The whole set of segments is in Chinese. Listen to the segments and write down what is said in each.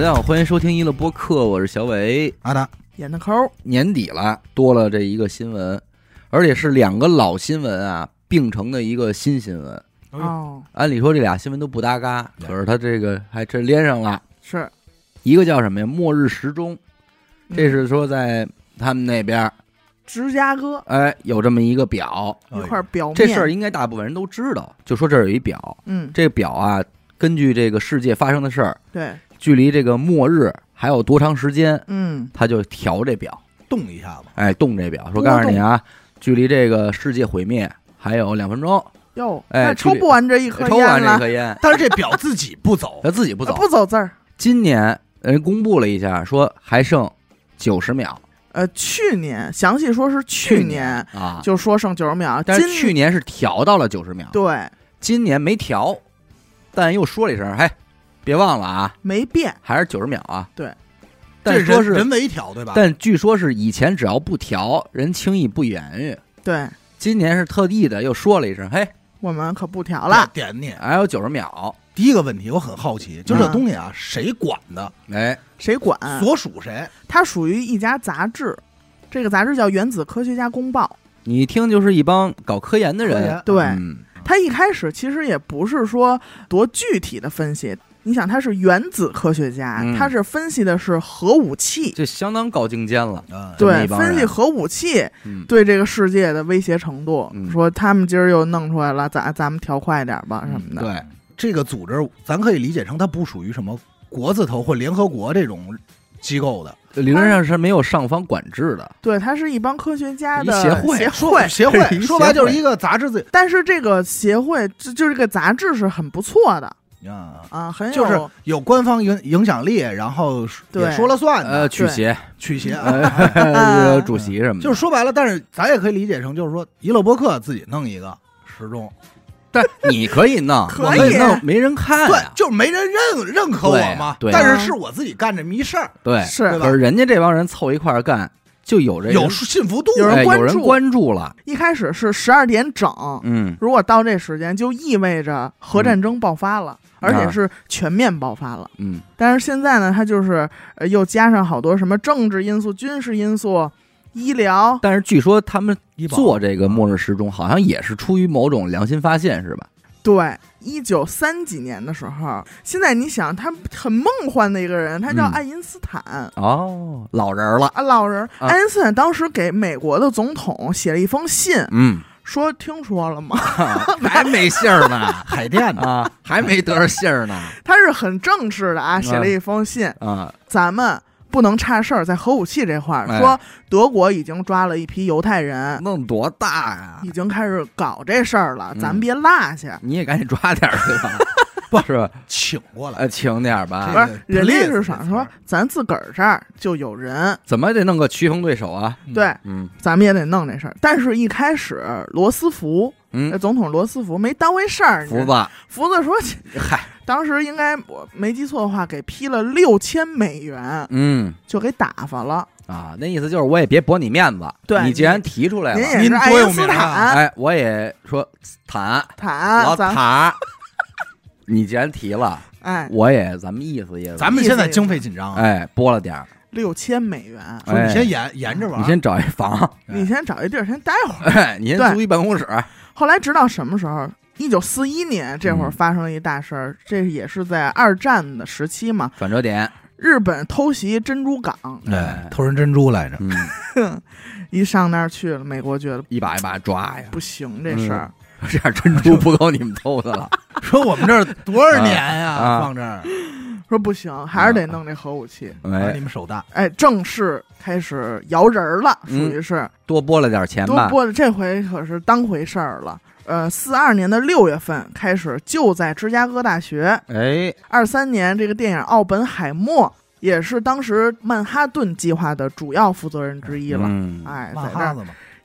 大家好，欢迎收听一乐播客，我是小伟。阿达，演的抠儿，年底了，多了这一个新闻，而且是两个老新闻啊并成的一个新新闻。哦，按理说这俩新闻都不搭嘎，可是他这个还真连上了。是。一个叫什么呀？末日时钟，嗯。这是说在他们那边，芝加哥。哎，有这么一个表。一块表面，这事儿应该大部分人都知道，就说这儿有一表，嗯，这个表啊，根据这个世界发生的事儿，对，距离这个末日还有多长时间，嗯，他就调这表。动一下子，哎，动这表，说告诉你啊，距离这个世界毁灭还有两分钟，哟，哎那抽不完这一颗抽完烟了，这颗烟，但是这表自己不走，他 自己不走。不走字儿。今年人公布了一下，说还剩九十秒。呃，去年详细说是去年，啊，就说剩九十秒，但是今去年是调到了九十秒，对。今年没调，但又说了一声，嘿，别忘了啊，没变，还是九十秒啊。对，但说是，人人为调对吧？但据说是以前只要不调，人轻易不言语。对今年是特地的又说了一声，嘿，我们可不调了。点你。还有九十秒，第一个问题我很好奇，就这嗯东西啊，谁管的？哎，谁管？所属谁？它属于一家杂志，这个杂志叫《原子科学家公报你一听就是一帮搞科研的人对嗯，》。它一开始其实也不是说多具体的分析，你想，他是原子科学家，嗯他是分析的是核武器，这相当高精尖了。嗯，这么对，一帮人分析核武器嗯，对这个世界的威胁程度。嗯说他们今儿又弄出来了，咱咱们调快点吧嗯什么的。对，这个组织咱可以理解成它不属于什么国字头或联合国这种机构的理论上是没有上方管制的。对，它是一帮科学家的一协会协会协会，说白就是一个杂志自但是这个协会，就就这个杂志是很不错的啊，啊，很有就是有官方影影响力，然后对也说了算呃，的，曲协，曲协啊。呃，主席什么的，就是说白了，但是咱也可以理解成，就是说，娱乐播客自己弄一个时钟，但你可以弄，可以弄，没人看对，。就是没人认认可我嘛。对对但是是我自己干这么一事儿，对，是可是人家这帮人凑一块儿干，就有这有人信服度。有人哎有人关注。关注了，一开始是十二点整，嗯，如果到这时间，就意味着核战争爆发了，而且是全面爆发了。嗯，但是现在呢，它就是呃又加上好多什么政治因素、军事因素、医疗，但是据说他们做这个末日时钟，好像也是出于某种良心发现，是吧？对，一九三几年的时候，现在你想，他很梦幻的一个人，他叫嗯。爱因斯坦。哦，老人了，啊，老人，啊。爱因斯坦当时给美国的总统写了一封信，嗯，说听说了吗？还没信儿呢，海淀呢，啊，还没得着信儿呢，他是很正式的啊，写了一封信，啊，咱们不能差事儿，在核武器这块儿，哎说德国已经抓了一批犹太人，弄多大呀已？经开始搞这事儿了，嗯咱别落下。你也赶紧抓点儿去吧，不是？请过来，呃，轻点儿吧不，是，人家是想说，咱自个儿这儿就有人，怎么也得弄个棋逢对手啊？嗯对，嗯咱们也得弄这事儿。但是，一开始罗斯福，那嗯，总统罗斯福没当回事儿，福，子，福子说，嗨，当时应该我没记错的话，给批了六千美元，嗯。就给打发了。啊，那意思就是我也别驳你面子，对你既然提出来了，您也是爱您多有因斯名啊坦，哎，我也说坦老坦，咱塔，你既然提了，哎。我也咱们意思意思，咱们现在经费紧张啊，哎拨了点儿，六千美元，说你先沿沿着玩，你先找一房，你先找一地儿先待会儿。哎，你先租一办公室，后来直到什么时候？一九四一年，这会儿嗯发生了一大事儿，这也是在二战的时期嘛。转折点，日本偷袭珍珠港，对，偷人珍珠来着，嗯，一上那儿去了，美国觉得一把一把抓呀，不行，这事儿、这样珍珠不够你们偷的了，说我们这儿多少年呀，啊。放这儿，说不行，还是得弄这核武器。啊哎你，们手大，哎，正式开始摇人儿了，属嗯于是多拨了点钱吧，多拨了，这回可是当回事儿了。呃，四二年的六月份开始，就在芝加哥大学。哎，二三年，这个电影《奥本海默》也是当时曼哈顿计划的主要负责人之一了。嗯，哎，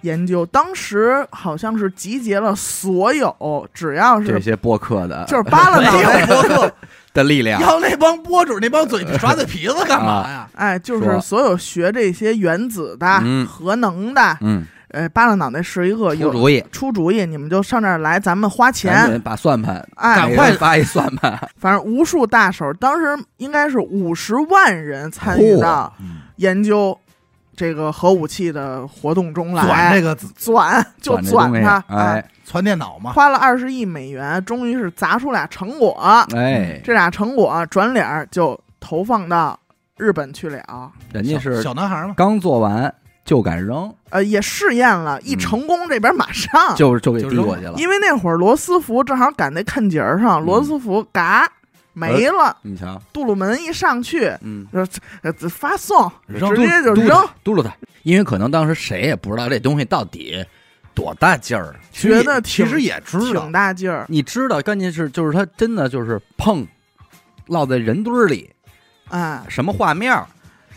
研究，当时好像是集结了所有只要是这些播客的就是扒拉脑没有袋，播客，的力量，要那帮博主那帮嘴耍嘴皮子干嘛呀？哎，就是所有学这些原子的、嗯。核能的，嗯，呃，扒拉脑袋是一个有出主意，出主意，你们就上这儿来，咱们花钱，紧把算盘，哎赶快发一算盘，反正无数大手，当时应该是五十万人参与到嗯。研究这个核武器的活动中来，转这个钻就转它，哎，哎传电脑嘛，花了二十亿美元，终于是砸出俩成果，哎，这俩成果转脸儿就投放到日本去了，人家是小小男孩嘛，刚做完就敢扔，呃，也试验了，一嗯。成功这边马上，就就给扔递过去了。因为那会儿罗斯福正好赶那坎节儿上，嗯。罗斯福嘎没了，你瞧，杜鲁门一上去，嗯，发送，扔直接就嘟扔，嘟噜他，因为可能当时谁也不知道这东西到底多大劲儿。觉得其实也知道挺，大劲儿你知道，关键是就是他真的就是碰，落在人堆儿里，啊。什么画面儿，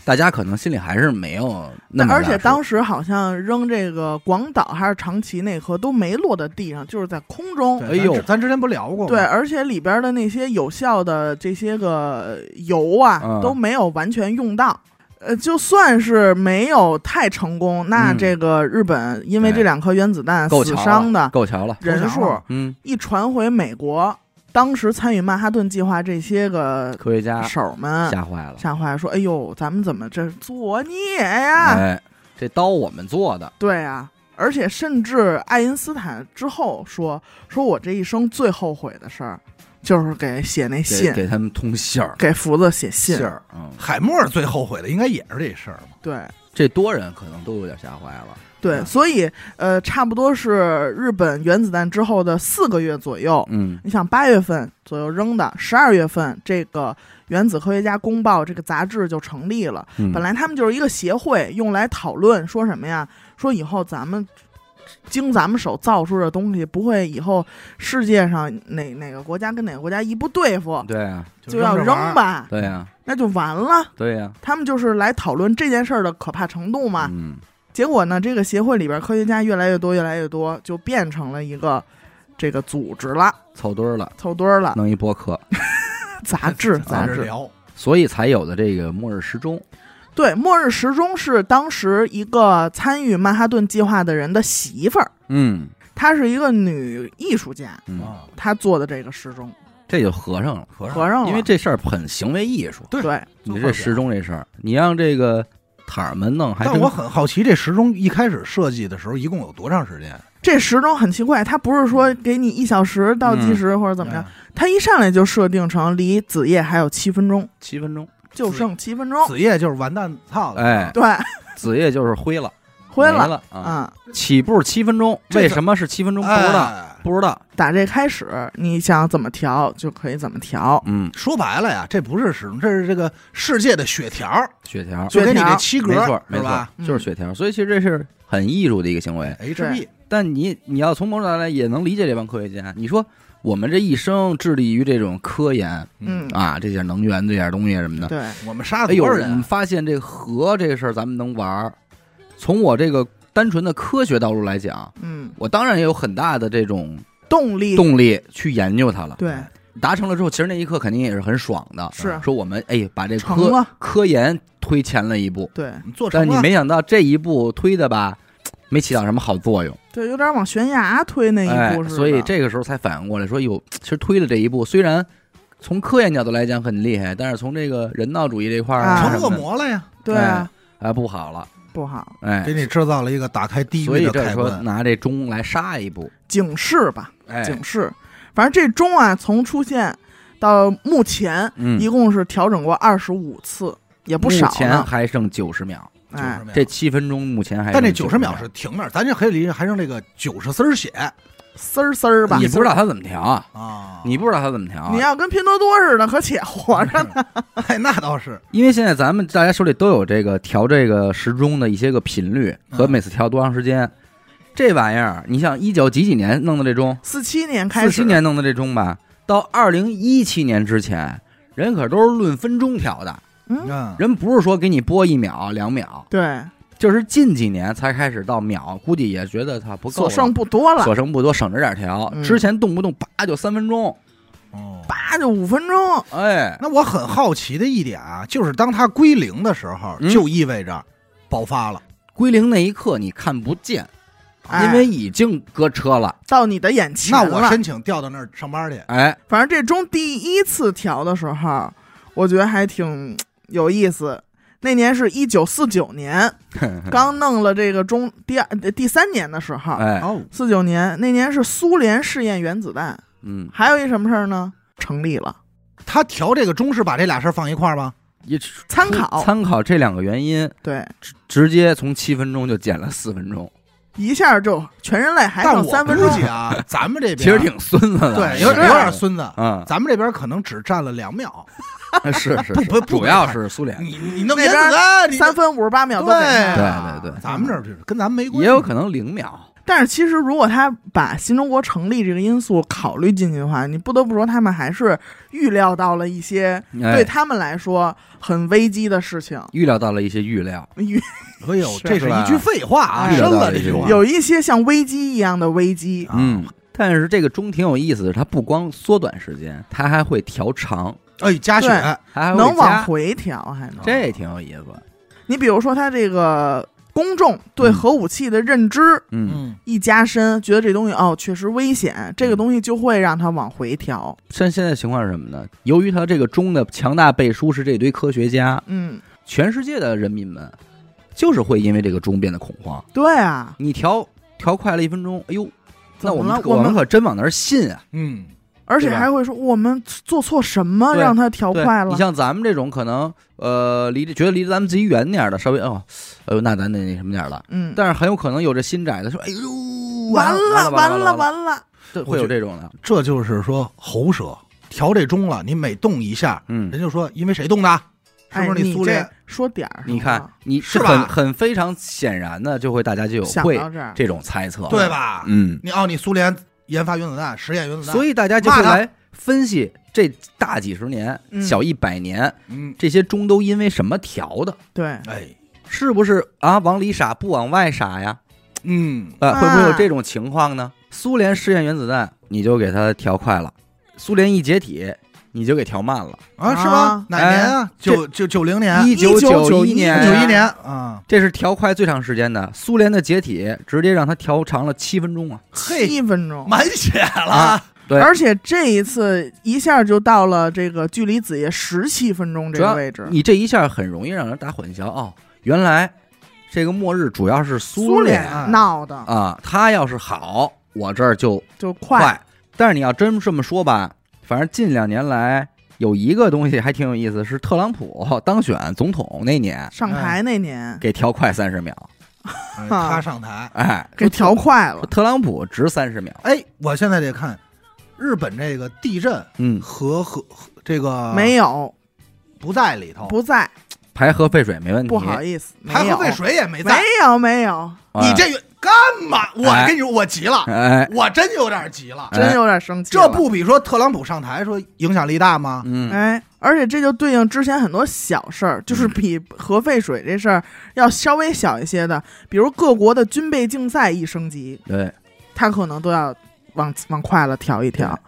大家可能心里还是没有那么而且当时好像扔这个广岛还是长崎那颗都没落在地上，就是在空中。哎呦咱之前不聊过吗？对，而且里边的那些有效的这些个油啊，嗯都没有完全用到。呃，就算是没有太成功，那嗯这个日本因为这两颗原子弹死伤的了，够瞧了，人数嗯，一传回美国，当时参与曼哈顿计划这些个科学家手们吓坏了，吓坏了，说：“哎呦，咱们怎么这作孽呀？”哎，这刀我们做的，对啊，而且甚至爱因斯坦之后说：“说我这一生最后悔的事儿，就是给写那信，给他们通信儿，给福子写信。信儿，嗯，海默最后悔的应该也是这事儿嘛。对这多人可能都有点吓坏了，对，嗯所以呃，差不多是日本原子弹之后的四个月左右。嗯你想八月份左右扔的，十二月份这个原子科学家公报这个杂志就成立了。嗯，本来他们就是一个协会，用来讨论说什么呀？说以后咱们经咱们手造出的东西，不会以后世界上哪哪个国家跟哪个国家一不对付，对啊，就要扔。吧，对呀，那就完了。对呀，他们就是来讨论这件事儿的可怕程度嘛。嗯，结果呢，这个协会里边科学家越来越多，越来越多，就变成了一个这个组织了，凑堆儿了，凑堆儿了，弄一播客，杂志杂志。聊，所以才有的这个末日时钟，对，末日时钟是当时一个参与曼哈顿计划的人的媳妇儿，嗯。她是一个女艺术家，嗯，啊，她做的这个时钟，这就合上了，合上了。因为这事儿很行为艺术，对对。你这时钟这事儿，你让这个塔儿们弄，还真但我很好奇，这时钟一开始设计的时候，一共有多长时间？这时钟很奇怪，它不是说给你一小时倒计时或者怎么着，哎它一上来就设定成离子夜还有七分钟，七分钟，就剩七分钟。子夜就是完蛋操了，哎，对，子夜就是灰了，灰了啊，啊、起步七分钟，为什么是七分钟？不知道，哎不知道，打这开始，你想怎么调就可以怎么调。嗯，说白了呀，这不是时钟，这是这个世界的血条，血条，就跟你这七格，没错，没错就是血条，所以其实这是很艺术的一个行为。？HB 但你你要从某种角度来，也能理解这帮科学家。你说我们这一生致力于这种科研嗯，啊，这些能源这点东西什么的，对，我们杀多少人？们发现这核这个事儿咱们能玩儿。从我这个单纯的科学道路来讲，嗯，我当然也有很大的这种动力，动力去研究它了。对，达成了之后，其实那一刻肯定也是很爽的。是说我们哎把这科，科研推前了一步，对你做成了，但你没想到这一步推的吧，没起到什么好作用。对，有点往悬崖推那哎一步似，的。所以这个时候才反应过来说，哟，其实推了这一步，虽然从科研角度来讲很厉害，但是从这个人道主义这块儿啊成恶魔了呀，对啊，哎不好了，不好，哎给，你制造了一个打开地所以狱的这说开关。拿这钟来杀一步，警示吧，哎，警示。反正这钟啊，从出现到目前，嗯，一共是调整过二十五次，也不少目前呢。还剩九十秒，哎。90，秒。这七分钟目前还但这剩90九十秒。是停那儿，咱这可以理解还剩这个九十丝儿血丝儿丝儿吧。你不知道他怎么调啊？啊！你不知道他怎么调啊？你要跟拼多多似的，可且活着呢。哎，那倒是，因为现在咱们大家手里都有这个调这个时钟的一些个频率和嗯每次调多长时间。这玩意儿，你像一九几几年弄的这钟，四七年开始四始，七年弄的这钟吧，到二零一七年之前，人可都是论分钟调的，嗯，嗯，人不是说给你播一秒两秒，对，就是近几年才开始到秒，估计也觉得它不够了，所剩不多了，所剩不多，省着点调。嗯之前动不动叭就三分钟，哦。叭就五分钟。哎，那我很好奇的一点啊，就是当它归零的时候，嗯就意味着爆发了。归零那一刻你看不见，哎因为已经搁车了。到你的眼前那了。我申请调到那儿上班去。哎，反正这钟第一次调的时候，我觉得还挺有意思。那年是一九四九年，刚弄了这个中第二呃第三年的时候，哎，哦，四九年那年是苏联试验原子弹，嗯，还有一什么事儿呢？成立了，他调这个钟是把这俩事儿放一块儿吗？也参考。参考这两个原因，对，直接从七分钟就减了四分钟，一下就全人类还但我剩三分钟。计，啊，咱们这边 其实挺孙子的。对，有有点孙子。嗯，咱们这边可能只占了两秒，是 是，是不主要是苏联，你你弄那边原子弹，三分五十八秒都对对对对咱们这儿就是跟咱们没关系，也有可能零秒。但是其实，如果他把新中国成立这个因素考虑进去的话，你不得不说，他们还是预料到了一些哎对他们来说很危机的事情。预料到了一些预料，预 哎呦，这是一句废话啊，哎深了这句话。有一些像危机一样的危机，啊嗯。但是这个钟挺有意思的，它不光缩短时间，它还会调长，哎，加血，还会能往加，回调，还能。这挺有意思。你比如说，他这个公众对嗯核武器的认知嗯，嗯，一加深，觉得这东西哦确实危险，这个东西就会让它往回调。像现在情况是什么呢？由于它这个钟的强大背书是这堆科学家，嗯，全世界的人民们就是会因为这个钟变得恐慌。对啊，你调调快了一分钟，哎呦，那我们可怎么了我们们可真往那儿信啊！嗯，而且还会说我们做错什么让他调快了你？像咱们这种可能呃离觉得离咱们自己远点儿的，稍微哦，哎呦那咱得那什么点儿了。嗯，但是很有可能有这心窄的说，哎呦，完了完了了完了，对，会有这种的。这就是说喉舌调这钟了，你每动一下，嗯人，就说因为谁动的？是哎，不是你苏联这？说点儿，你看，你是吧很很非常显然的，就会大家就有会这种猜测，对？吧？嗯，你哦，你苏联研发原子弹，实验原子弹，所以以大家就会来分析这大几十年、嗯小一百年，嗯，这些钟都因为什么调的？对，哎，是不是啊？往里傻不往外傻呀？嗯，啊，会不会有啊这种情况呢？苏联试验原子弹，你就给它调快了；苏联一解体，你就给调慢了。啊，是吧啊？哪年啊？九九九零年，一九1991一年九一年啊，这是调快最长时间的。苏联的解体直接让它调长了七分钟啊！嘿，七分钟。满血了啊，对而且这一次一下就到了这个距离子夜十七分钟这个位置，你这一下很容易让人打混淆哦，原来这个末日主要是苏联联闹的啊，他要是好，我这儿就就快。但是你要真这么说吧，反正近两年来有一个东西还挺有意思，是特朗普当选总统那年上台那年给调快三十秒，哎他上台。哎，给调快了，特朗普值三十秒，哎，我现在得看日本这个地震嗯，和和和这个没有不在里头，不在，排核废水没问题，不好意思，排核废水也没在没。有没有，哎你这个干嘛？我哎跟你说，我急了，哎，我真有点急了。哎真有点生气。这不比说特朗普上台说影响力大吗？嗯，哎，而且这就对应之前很多小事儿，就是比核废水这事儿要稍微小一些的，比如各国的军备竞赛一升级，对，他可能都要往往快了调一调。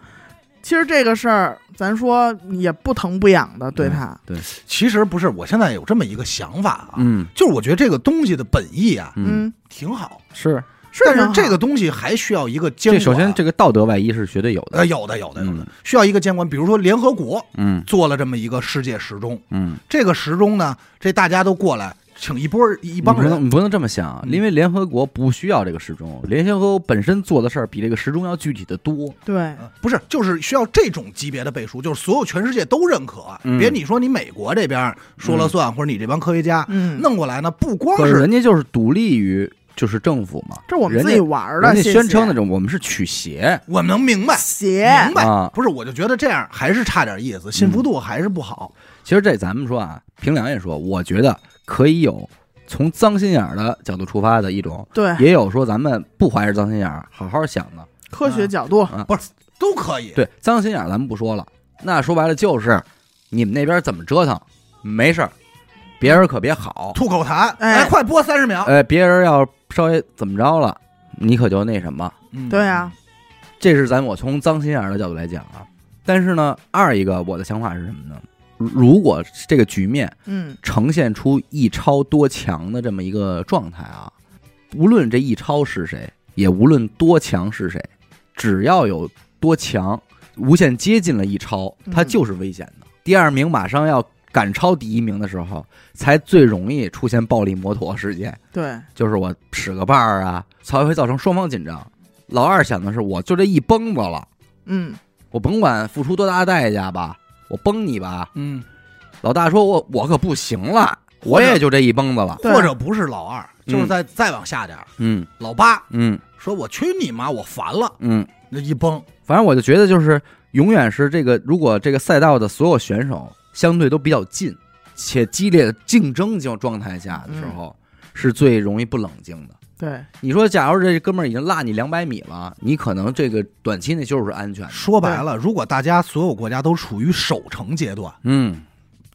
其实这个事儿，咱说也不疼不痒的，对他，对，其实不是，我现在有这么一个想法啊，嗯。就是我觉得这个东西的本意啊嗯，嗯，挺好，是，但是这个东西还需要一个监管。这首先这个道德外衣是绝对有的。呃，有的有的有的。嗯，需要一个监管。比如说联合国嗯。做了这么一个世界时钟，嗯，这个时钟呢，这大家都过来，请一波一帮人，不能你不能这么想，嗯。因为联合国不需要这个时钟，联合国本身做的事儿比这个时钟要具体的多。对，呃不是，就是需要这种级别的背书，就是所有全世界都认可，嗯。别你说你美国这边说了算，或者你这帮科学家嗯，弄过来呢，不光可是是人家就是独立于就是政府嘛，这我们自己玩儿的，人家宣称那种我们是取邪。我们能明白。邪，明白，啊。不是，我就觉得这样还是差点意思，信服度还是不好。其实这咱们说啊，凭良心说，我觉得可以有从脏心眼儿的角度出发的一种，对，也有说咱们不怀着脏心眼儿好好想的。科学角度，不是都可以，对，脏心眼儿咱们不说了，那说白了就是你们那边怎么折腾，没事儿，别人可别好。吐口痰，哎，快播三十秒。哎，别人要稍微怎么着了，你可就那什么。嗯对啊，这是咱我从脏心眼儿的角度来讲啊。但是呢，二一个我的想法是什么呢？如果这个局面嗯，呈现出一超多强的这么一个状态啊，无论这一超是谁，也无论多强是谁，只要有多强，无限接近了一超，它嗯就是危险的。第二名马上要赶超第一名的时候，才最容易出现暴力摩托事件，对，就是我使个绊儿啊，才会造成双方紧张。老二想的是，我就这一崩子了，嗯，我甭管付出多大代价吧，我崩你吧。嗯，老大说我我可不行了，我也就这一崩子了。或者不是老二，就是嗯再再往下点儿，嗯老八嗯说我去你妈，我烦了，嗯，那一崩，反正我就觉得就是永远是这个，如果这个赛道的所有选手相对都比较近且激烈的竞争状状态下的时候，是最容易不冷静的。对，你说，假如这哥们儿已经落你两百米了，你可能这个短期内就是安全的。说白了，如果大家所有国家都处于守城阶段，嗯。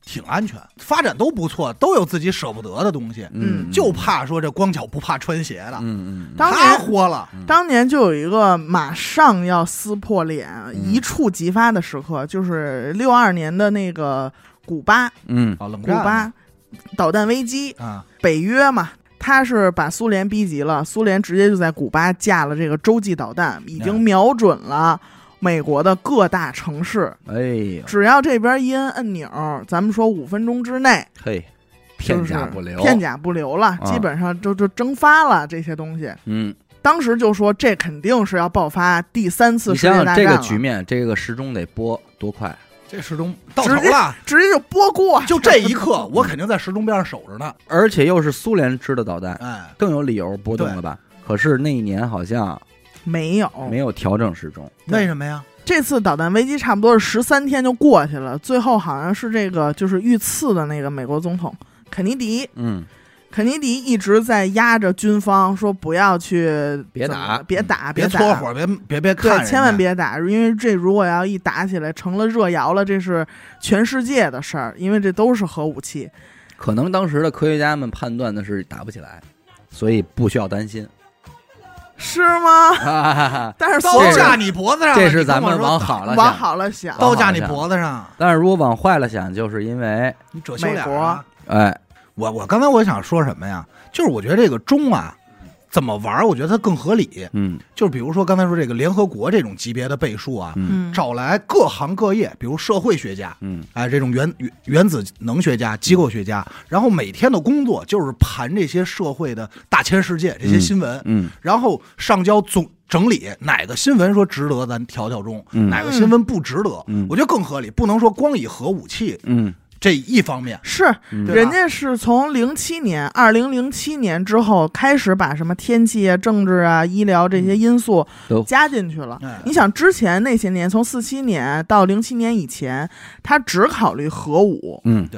挺安全，发展都不错，都有自己舍不得的东西，嗯，就怕说这光脚不怕穿鞋的，嗯嗯当他年豁了，当年就有一个马上要撕破脸、嗯。一触即发的时刻，就是六二年的那个古巴，嗯。啊，冷战。古巴导弹危机，啊，北约嘛，他是把苏联逼急了，苏联直接就在古巴架了这个洲际导弹，已经嗯瞄准了美国的各大城市。哎呀，只要这边一摁按钮，咱们说五分钟之内，嘿，片甲不留，片甲不留了，基本上就就蒸发了这些东西。嗯，当时就说这肯定是要爆发第三次世界想想这大战了，个局面，这个时钟得播多快？这时钟到头了，直接就拨过，就这一刻，我肯定在时钟边上守着呢，而且又是苏联制的导弹，哎，更有理由波动了吧？可是那一年好像没有。没有调整时钟，为什么呀？这次导弹危机差不多是十三天就过去了，最后好像是这个就是遇刺的那个美国总统肯尼迪，嗯肯尼迪一直在压着军方说不要去别打别打，别打搓火，别别别对千万别打，因为这如果要一打起来成了热窑了，这是全世界的事儿，因为这都是核武器。可能当时的科学家们判断的是打不起来，所以不需要担心。是吗？哈哈哈 但是刀架你脖子上，这是咱们往好了 往，好了想，刀架你脖子上，但是如果往坏了想，就是因为你褶羞脸。哎，我我刚才我想说什么呀？就是我觉得这个钟啊，怎么玩，我觉得它更合理。嗯就是比如说刚才说这个联合国这种级别的倍数啊，嗯嗯，找来各行各业，比如社会学家，嗯哎，这种原原原子能学家、机构学家，然后每天的工作就是盘这些社会的大千世界这些新闻，嗯然后上交总整理哪个新闻说值得咱调调钟，嗯哪个新闻不值得，嗯我觉得更合理，不能说光以核武器嗯这一方面。是人家是从零七年，二零零七年之后开始把什么天气啊、政治啊、医疗这些因素都。加进去了。哎。你想之前那些年，从四七年到零七年以前，他只考虑核武，嗯，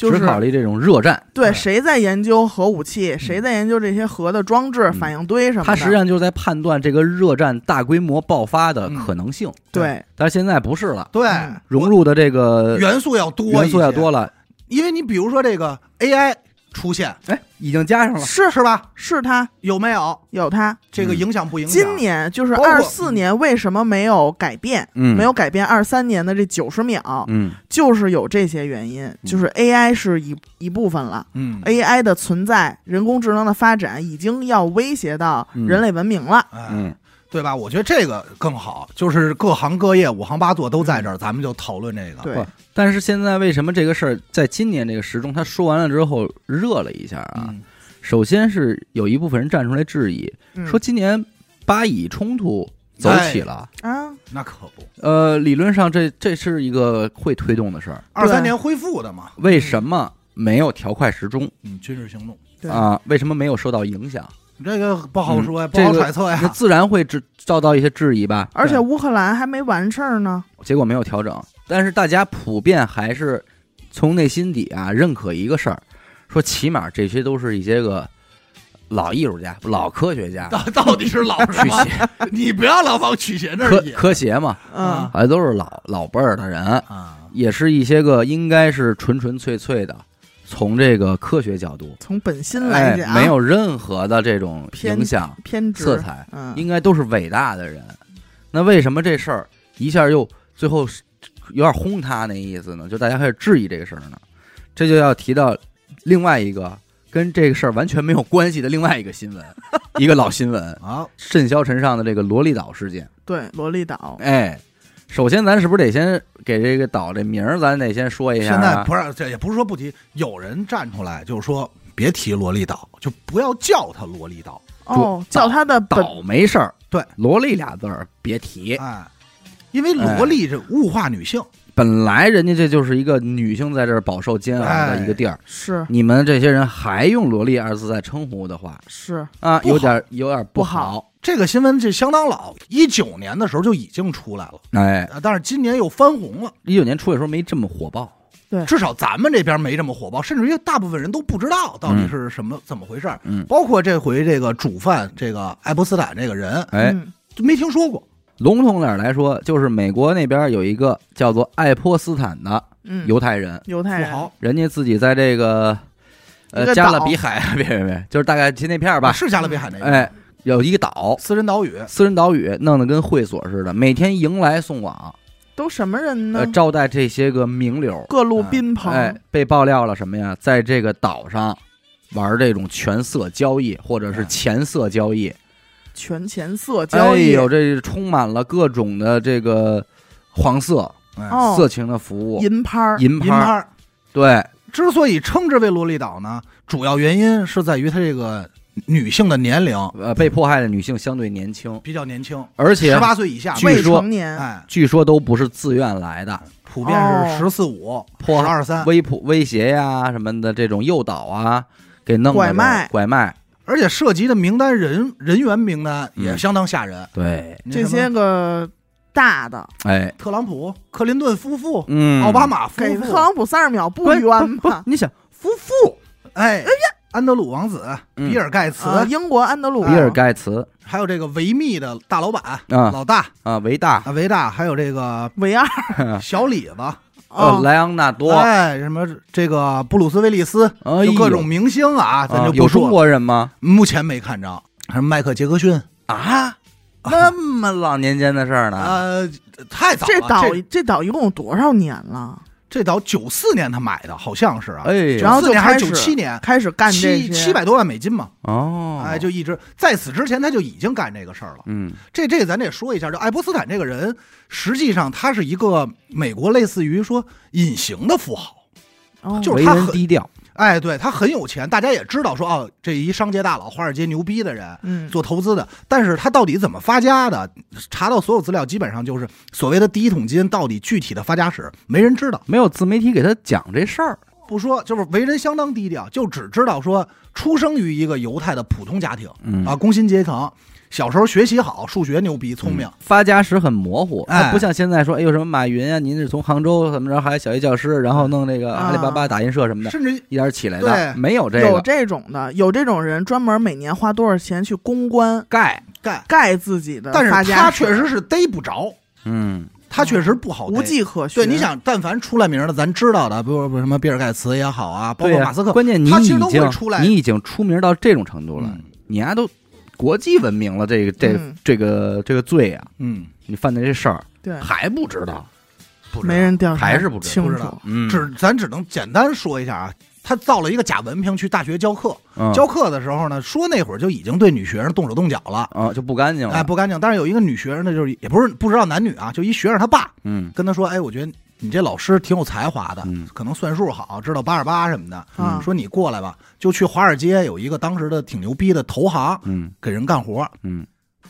就是只考虑这种热战，对对谁在研究核武器，谁在研究这些核的装置、嗯反应堆什么的。他实际上就是在判断这个热战大规模爆发的可能性。对但是现在不是了，对嗯，融入的这个元素要多，元素要多，了，因为你比如说这个 AI 出现，哎，已经加上了。是是吧？是他有没有有他。这个影响不影响？今年就是包括二四年，为什么没有改变？嗯，没有改变二三年的这九十秒，嗯就是有这些原因，就是 AI 是一一部分了。嗯，AI 的存在，人工智能的发展已经要威胁到人类文明了。哎，嗯对吧？我觉得这个更好，就是各行各业五行八作都在这儿，咱们就讨论这个。对，但是现在为什么这个事儿在今年这个时钟他说完了之后热了一下啊？嗯，首先是有一部分人站出来质疑，嗯说今年巴以冲突走起了，啊，那可不，呃，理论上这这是一个会推动的事儿，二三年恢复的嘛。为什么没有调快时钟嗯，军事行动，啊？为什么没有受到影响？这个不好说呀，嗯不好揣测呀。那自然会制遭到一些质疑吧。而且乌克兰还没完事儿呢。结果没有调整，但是大家普遍还是从内心底啊认可一个事儿，说起码这些都是一些个老艺术家、老科学家，到到底是老什驱么？你不要老往曲协那科儿引科协嘛，嗯，还都是老老辈儿的人，啊。也是一些个应该是纯纯粹粹的，从这个科学角度，从本心来哎讲，，没有任何的这种偏影响偏执色彩，嗯，应该都是伟大的人。那为什么这事儿一下又最后是有点轰塌那意思呢？就大家开始质疑这个事儿呢？这就要提到另外一个跟这个事儿完全没有关系的另外一个新闻，一个老新闻，啊，甚嚣尘上的这个萝莉岛事件。对，萝莉岛，哎，首先咱是不是得先给这个岛这名儿，咱得先说一下、啊？现在不是，这也不是说不提，有人站出来就是说别提萝莉岛，就不要叫它萝莉岛，哦，叫它的本岛没事儿，对，萝莉俩字儿别提。哎，因为萝莉这物化女性，本来人家这就是一个女性在这儿饱受煎熬的一个地儿，是。你们这些人还用“萝莉”二字在称呼的话是，啊，有点有点不不好这个新闻就相当老，一九年的时候就已经出来了，哎，啊但是今年又翻红了。一九年出的时候没这么火爆。对。至少咱们这边没这么火爆，甚至于大部分人都不知道到底是什么、怎么回事儿嗯，包括这回这个主犯这个爱泼斯坦这个人哎，嗯。就没听说过。笼统点儿来说，就是美国那边有一个叫做爱泼斯坦的嗯，犹太人，犹太人，富豪。人家自己在这个呃加勒比海，别别别，就是大概提那片儿吧，是加勒比海那个、哎，有一个岛，私人岛屿，私人岛屿，弄得跟会所似的，每天迎来送往，都什么人呢呃，？招待这些个名流。各路宾朋，哎，被爆料了什么呀？在这个岛上玩这种权色交易，或者是哎钱色交易。权钱色哎交易，呦，这充满了各种的这个黄色、色情的服务，银拍，银拍儿。银拍儿。对，之所以称之为萝莉岛呢，主要原因是在于它这个女性的年龄呃，被迫害的女性相对年轻，比较年轻，而且十八岁以下，据未说成年，哎，据说都不是自愿来的，普遍是哦。十四五、十迫二三，威普威胁呀什么的这种诱导啊，给弄拐卖。拐卖。而且涉及的名单人人员名单也嗯相当吓人。对，这些个大的。哎，特朗普、克林顿夫妇、嗯，奥巴马夫妇，给特朗普三十秒不关冤吧？你想，夫妇。哎，安德鲁王子、嗯。比尔盖茨，啊，英国安德鲁，比尔盖茨。还有这个维密的大老板、啊。老大。啊，维大，啊维大，还有这个维二，小李子，呃，哦，莱昂纳多，哎，什么这个布鲁斯威利斯，哎呦。就各种明星啊，咱啊就不说。了。有中国人吗？目前没看着，还有迈克杰克逊，啊，那么老年间的事儿呢？呃，太早了。这岛这这岛一共有多少年了？这岛九四年他买的，好像是啊，哎呦，然后就94年还是九七年，开始干七七百多万美金嘛，哦，哎，就一直在此之前他就已经干这个事儿了。嗯。这这咱得说一下，就爱泼斯坦这个人，实际上他是一个美国类似于说隐形的富豪，哦。就是他很低调，哎，对他很有钱，大家也知道说哦，这一商界大佬，华尔街牛逼的人。嗯，做投资的，但是他到底怎么发家的？查到所有资料，基本上就是所谓的第一桶金，到底具体的发家史没人知道。没有自媒体给他讲这事儿。不说，就是为人相当低调，就只知道说出生于一个犹太的普通家庭嗯啊，工薪阶层，小时候学习好，数学牛逼，聪明。嗯，发家史很模糊，哎。他不像现在说，哎呦什么马云啊，您是从杭州怎么着，还有小学教师，然后弄这个啊。阿里巴巴打印社什么的，甚至一点起来的，对没有这有个这种的，有这种人专门每年花多少钱去公关盖，盖，盖自己的但是发家史。他确实是逮不着，嗯。他确实不好逮。无。迹可寻。对，你想，但凡出来名的，咱知道的，比如比如什么比尔盖茨也好啊，包对呀括马斯克，关键你已他其实都会经出来。你已经出名到这种程度了，嗯。你丫都国际闻名了，这个这嗯这个这个罪啊，嗯，你犯的这事儿对，还不知道，不知道。没人调查，还是不知道。清不知道。嗯，只咱只能简单说一下啊，他造了一个假文凭去大学教课，嗯。教课的时候呢，说那会儿就已经对女学生动手动脚了。啊就不干净了，哎，不干净。但是有一个女学生呢，就是也不是不知道男女啊，就一学生他爸嗯。跟他说：“哎，我觉得你这老师挺有才华的，嗯可能算数好，知道八十八什么的。嗯说你过来吧，就去华尔街有一个当时的挺牛逼的投行嗯给人干活，嗯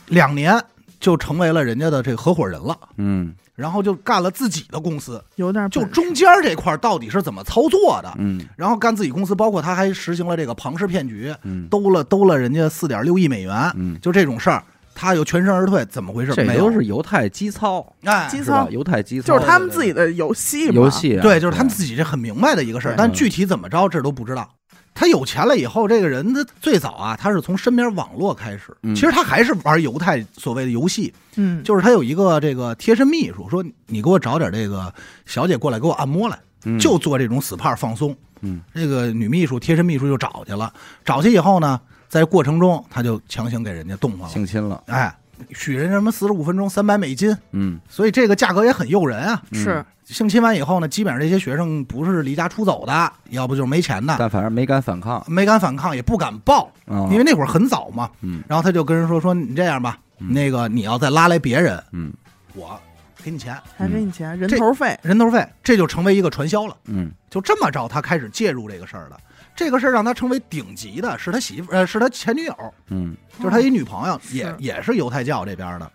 两年就成为了人家的这个合伙人了。嗯然后就干了自己的公司，有点就中间这块到底是怎么操作的？嗯然后干自己公司，包括他还实行了这个庞氏骗局，嗯兜了兜了人家四点六亿美元，嗯，就这种事儿，他又全身而退，怎么回事？这没有。都是犹太基操，哎，基操？犹太基操就是他们自己的游戏嘛，游戏啊，对，就是他们自己这很明白的一个事儿，但具体怎么着这都不知道。他有钱了以后，这个人他最早啊，他是从身边网络开始，嗯。其实他还是玩犹太所谓的游戏，嗯，就是他有一个这个贴身秘书，说你给我找点这个小姐过来给我按摩来，嗯。就做这种 SPA 放松。嗯，这个女秘书贴身秘书就找去了，找去以后呢，在过程中他就强行给人家动了，性侵了，哎，许人什么四十五分钟三百美金，嗯所以这个价格也很诱人啊。嗯是性侵完以后呢，基本上这些学生不是离家出走的，要不就是没钱的，但反正没敢反抗没敢反抗，也不敢报，啊，因为那会儿很早嘛。嗯然后他就跟人说说你这样吧，嗯那个你要再拉来别人，嗯我给你钱，还给你钱，人头费，人头费，这就成为一个传销了。嗯就这么着，他开始介入这个事儿了。这个事儿让他成为顶级的，是他媳妇，呃，是他前女友，嗯就是他一女朋友，也是也是犹太教这边的。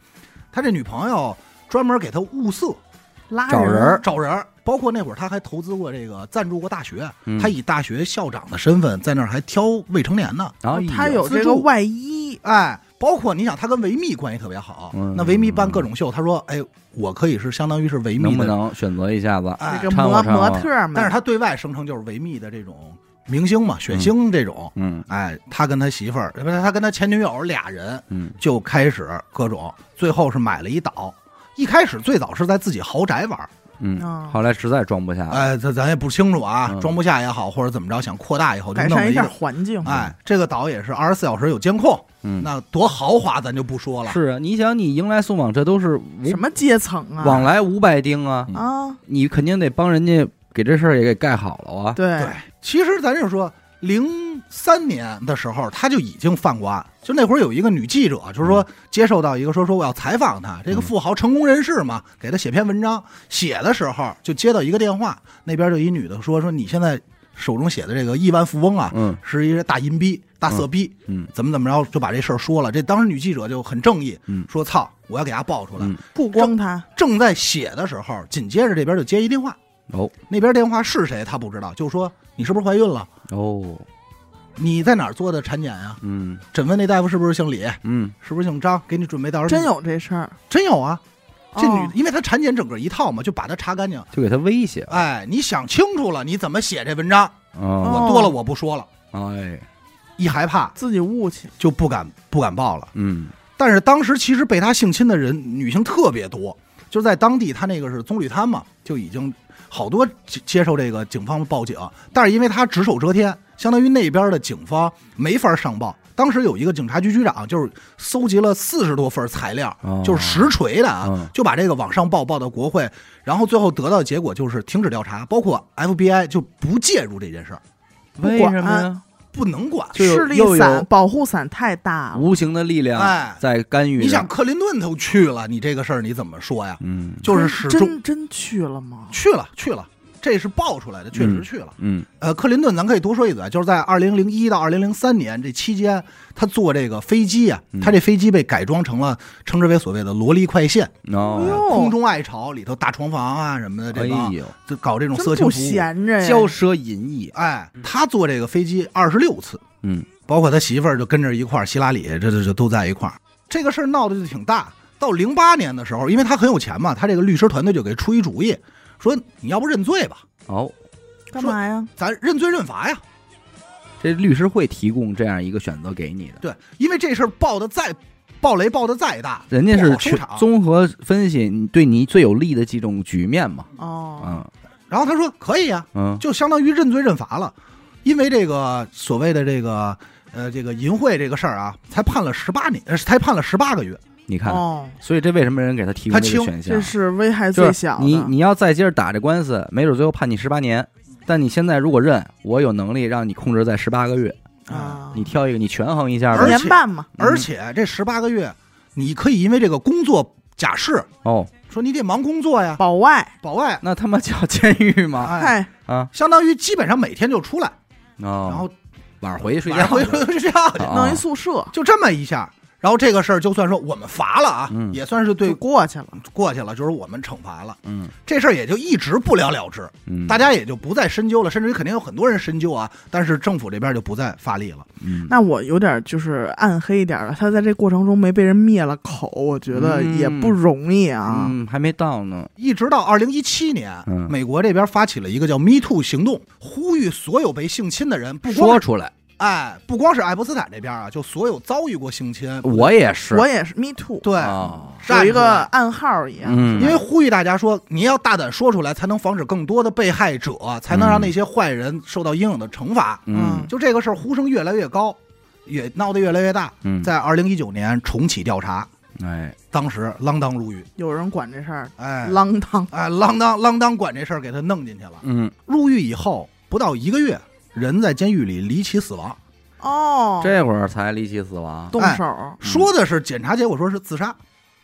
他这女朋友专门给他物色拉找人儿找人儿，包括那会儿他还投资过这个赞助过大学，嗯他以大学校长的身份在那儿还挑未成年呢。然后哦他有这个外衣，哎，包括你想，他跟维密关系特别好，嗯那维密办各种秀，他说，哎，我可以是相当于是维密能不的，能选择一下子？哎这个模模特们，但是他对外声称就是维密的这种明星嘛，选星这种。嗯哎，他跟他媳妇儿，不是他跟他前女友俩人嗯就开始各种，最后是买了一岛。一开始最早是在自己豪宅玩，嗯哦，后来实在装不下，哎，咱咱也不清楚啊，嗯装不下也好，或者怎么着，想扩大以后就改善一下弄了一个。环境，哎，这个岛也是二十四小时有监控，嗯，那多豪华咱就不说了。是啊，你想你迎来送往，这都是什么阶层啊？往来五百丁啊，啊，你肯定得帮人家给这事儿也给盖好了啊。对对，其实咱就说，零三年的时候他就已经犯过案，就那会儿有一个女记者，就是说接受到一个说说我要采访他，这个富豪成功人士嘛，给他写篇文章，写的时候就接到一个电话，那边就一女的说说你现在手中写的这个亿万富翁啊，嗯。是一个大阴逼、大色逼，嗯。怎么怎么着就把这事儿说了。这当时女记者就很正义，嗯。说操，我要给他爆出来。嗯，不光他，正在写的时候，紧接着这边就接一电话，哦。那边电话是谁他不知道，就说你是不是怀孕了？哦，你在哪儿做的产检呀？嗯诊问那大夫是不是姓李？嗯是不是姓张？给你准备到时候真有这事儿。真有啊！这女哦，因为她产检整个一套嘛，就把她查干净。就给他威胁。哎，你想清楚了，你怎么写这文章？哦，我多了我不说了，哎，一害怕自己悟去，就不敢不敢报了。嗯但是当时其实被他性侵的人女性特别多，就在当地，他那个是棕榈滩嘛，就已经好多接接受这个警方报警，但是因为他只手遮天，相当于那边的警方没法上报。当时有一个警察局局长，就是搜集了四十多份材料，哦就是实锤的啊，嗯就把这个往上报，报到国会，然后最后得到的结果就是停止调查，包括 FBI 就不介入这件事儿，为什么呀？不能管。势力伞、保护伞太大了。无形的力量哎在干预着。你想，克林顿都去了，你这个事儿你怎么说呀？嗯就是始终真真去了吗？去了去了，这是爆出来的，确实去了。嗯呃，克林顿咱可以多说一嘴，就是在二零零一到二零零三年这期间，他坐这个飞机啊，嗯他这飞机被改装成了称之为所谓的萝莉快线，哦，空中爱巢里头大床房啊什么的，哎这帮呦，就搞这种色情服务。闲着。骄奢淫逸，哎，他坐这个飞机二十六次，嗯包括他媳妇儿就跟着一块儿，希拉里这这这都在一块儿。这个事儿闹得就挺大。到零八年的时候，因为他很有钱嘛，他这个律师团队就给出一主意，说你要不认罪吧，哦，干嘛呀？咱认罪认罚呀。这律师会提供这样一个选择给你的，对，因为这事儿爆的再爆雷爆的再大，人家是全不好收场综合分析对你最有利的几种局面嘛。哦，嗯然后他说可以呀、嗯就相当于认罪认罚了，因为这个所谓的这个呃这个淫秽这个事儿啊，才判了十八年，呃才判了十八个月。你看，哦，所以这为什么人给他提供这个选项？这？是危害最小的。你你要再接着打这官司，没准最后判你十八年。但你现在如果认，我有能力让你控制在十八个月，啊，你挑一个，你权衡一下而。且年半嘛，嗯。而且这十八个月，你可以因为这个工作假释，哦，说你得忙工作呀，保外，保外，那他妈叫监狱吗？哎，嗨，啊，相当于基本上每天就出来，哦，然后晚上回去睡晚觉上回去睡觉弄一宿舍。就这么一下。然后这个事儿就算说我们罚了啊，嗯也算是对就过去了。过去了，就是我们惩罚了。嗯这事儿也就一直不了了之，嗯，大家也就不再深究了，甚至于肯定有很多人深究啊，但是政府这边就不再发力了。嗯那我有点就是暗黑一点了，他在这过程中没被人灭了口，我觉得嗯也不容易啊。嗯还没到呢。一直到二零一七年，嗯美国这边发起了一个叫 “Me Too” 行动，呼吁所有被性侵的人，不光是说出来，哎，不光是爱泼斯坦这边啊，就所有遭遇过性侵，我也是，我也是，me too，对，啊，有一个暗号一样。嗯，因为呼吁大家说，你要大胆说出来，才能防止更多的被害者，才能让那些坏人受到应有的惩罚。嗯。就这个事儿呼声越来越高，也闹得越来越大。嗯，在二零一九年重启调查，哎，当时锒铛入狱，有人管这事儿哎，锒铛，哎，锒铛锒铛管这事儿给他弄进去了。嗯，入狱以后不到一个月，人在监狱里离奇死亡，哦，这会儿才离奇死亡。动手，说的是检查结果说是自杀，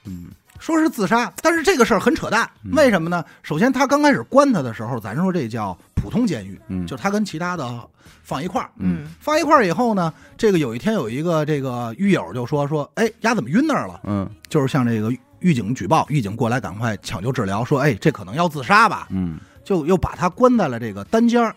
嗯。说是自杀，但是这个事儿很扯淡，嗯。为什么呢？首先他刚开始关他的时候，咱说这叫普通监狱，嗯，就他跟其他的放一块儿。嗯。放一块儿以后呢，这个有一天有一个这个狱友就说说，哎，丫怎么晕那儿了？嗯。就是向这个狱警举报，狱警过来赶快抢救治疗，说，哎，这可能要自杀吧，嗯。就又把他关在了这个单间儿，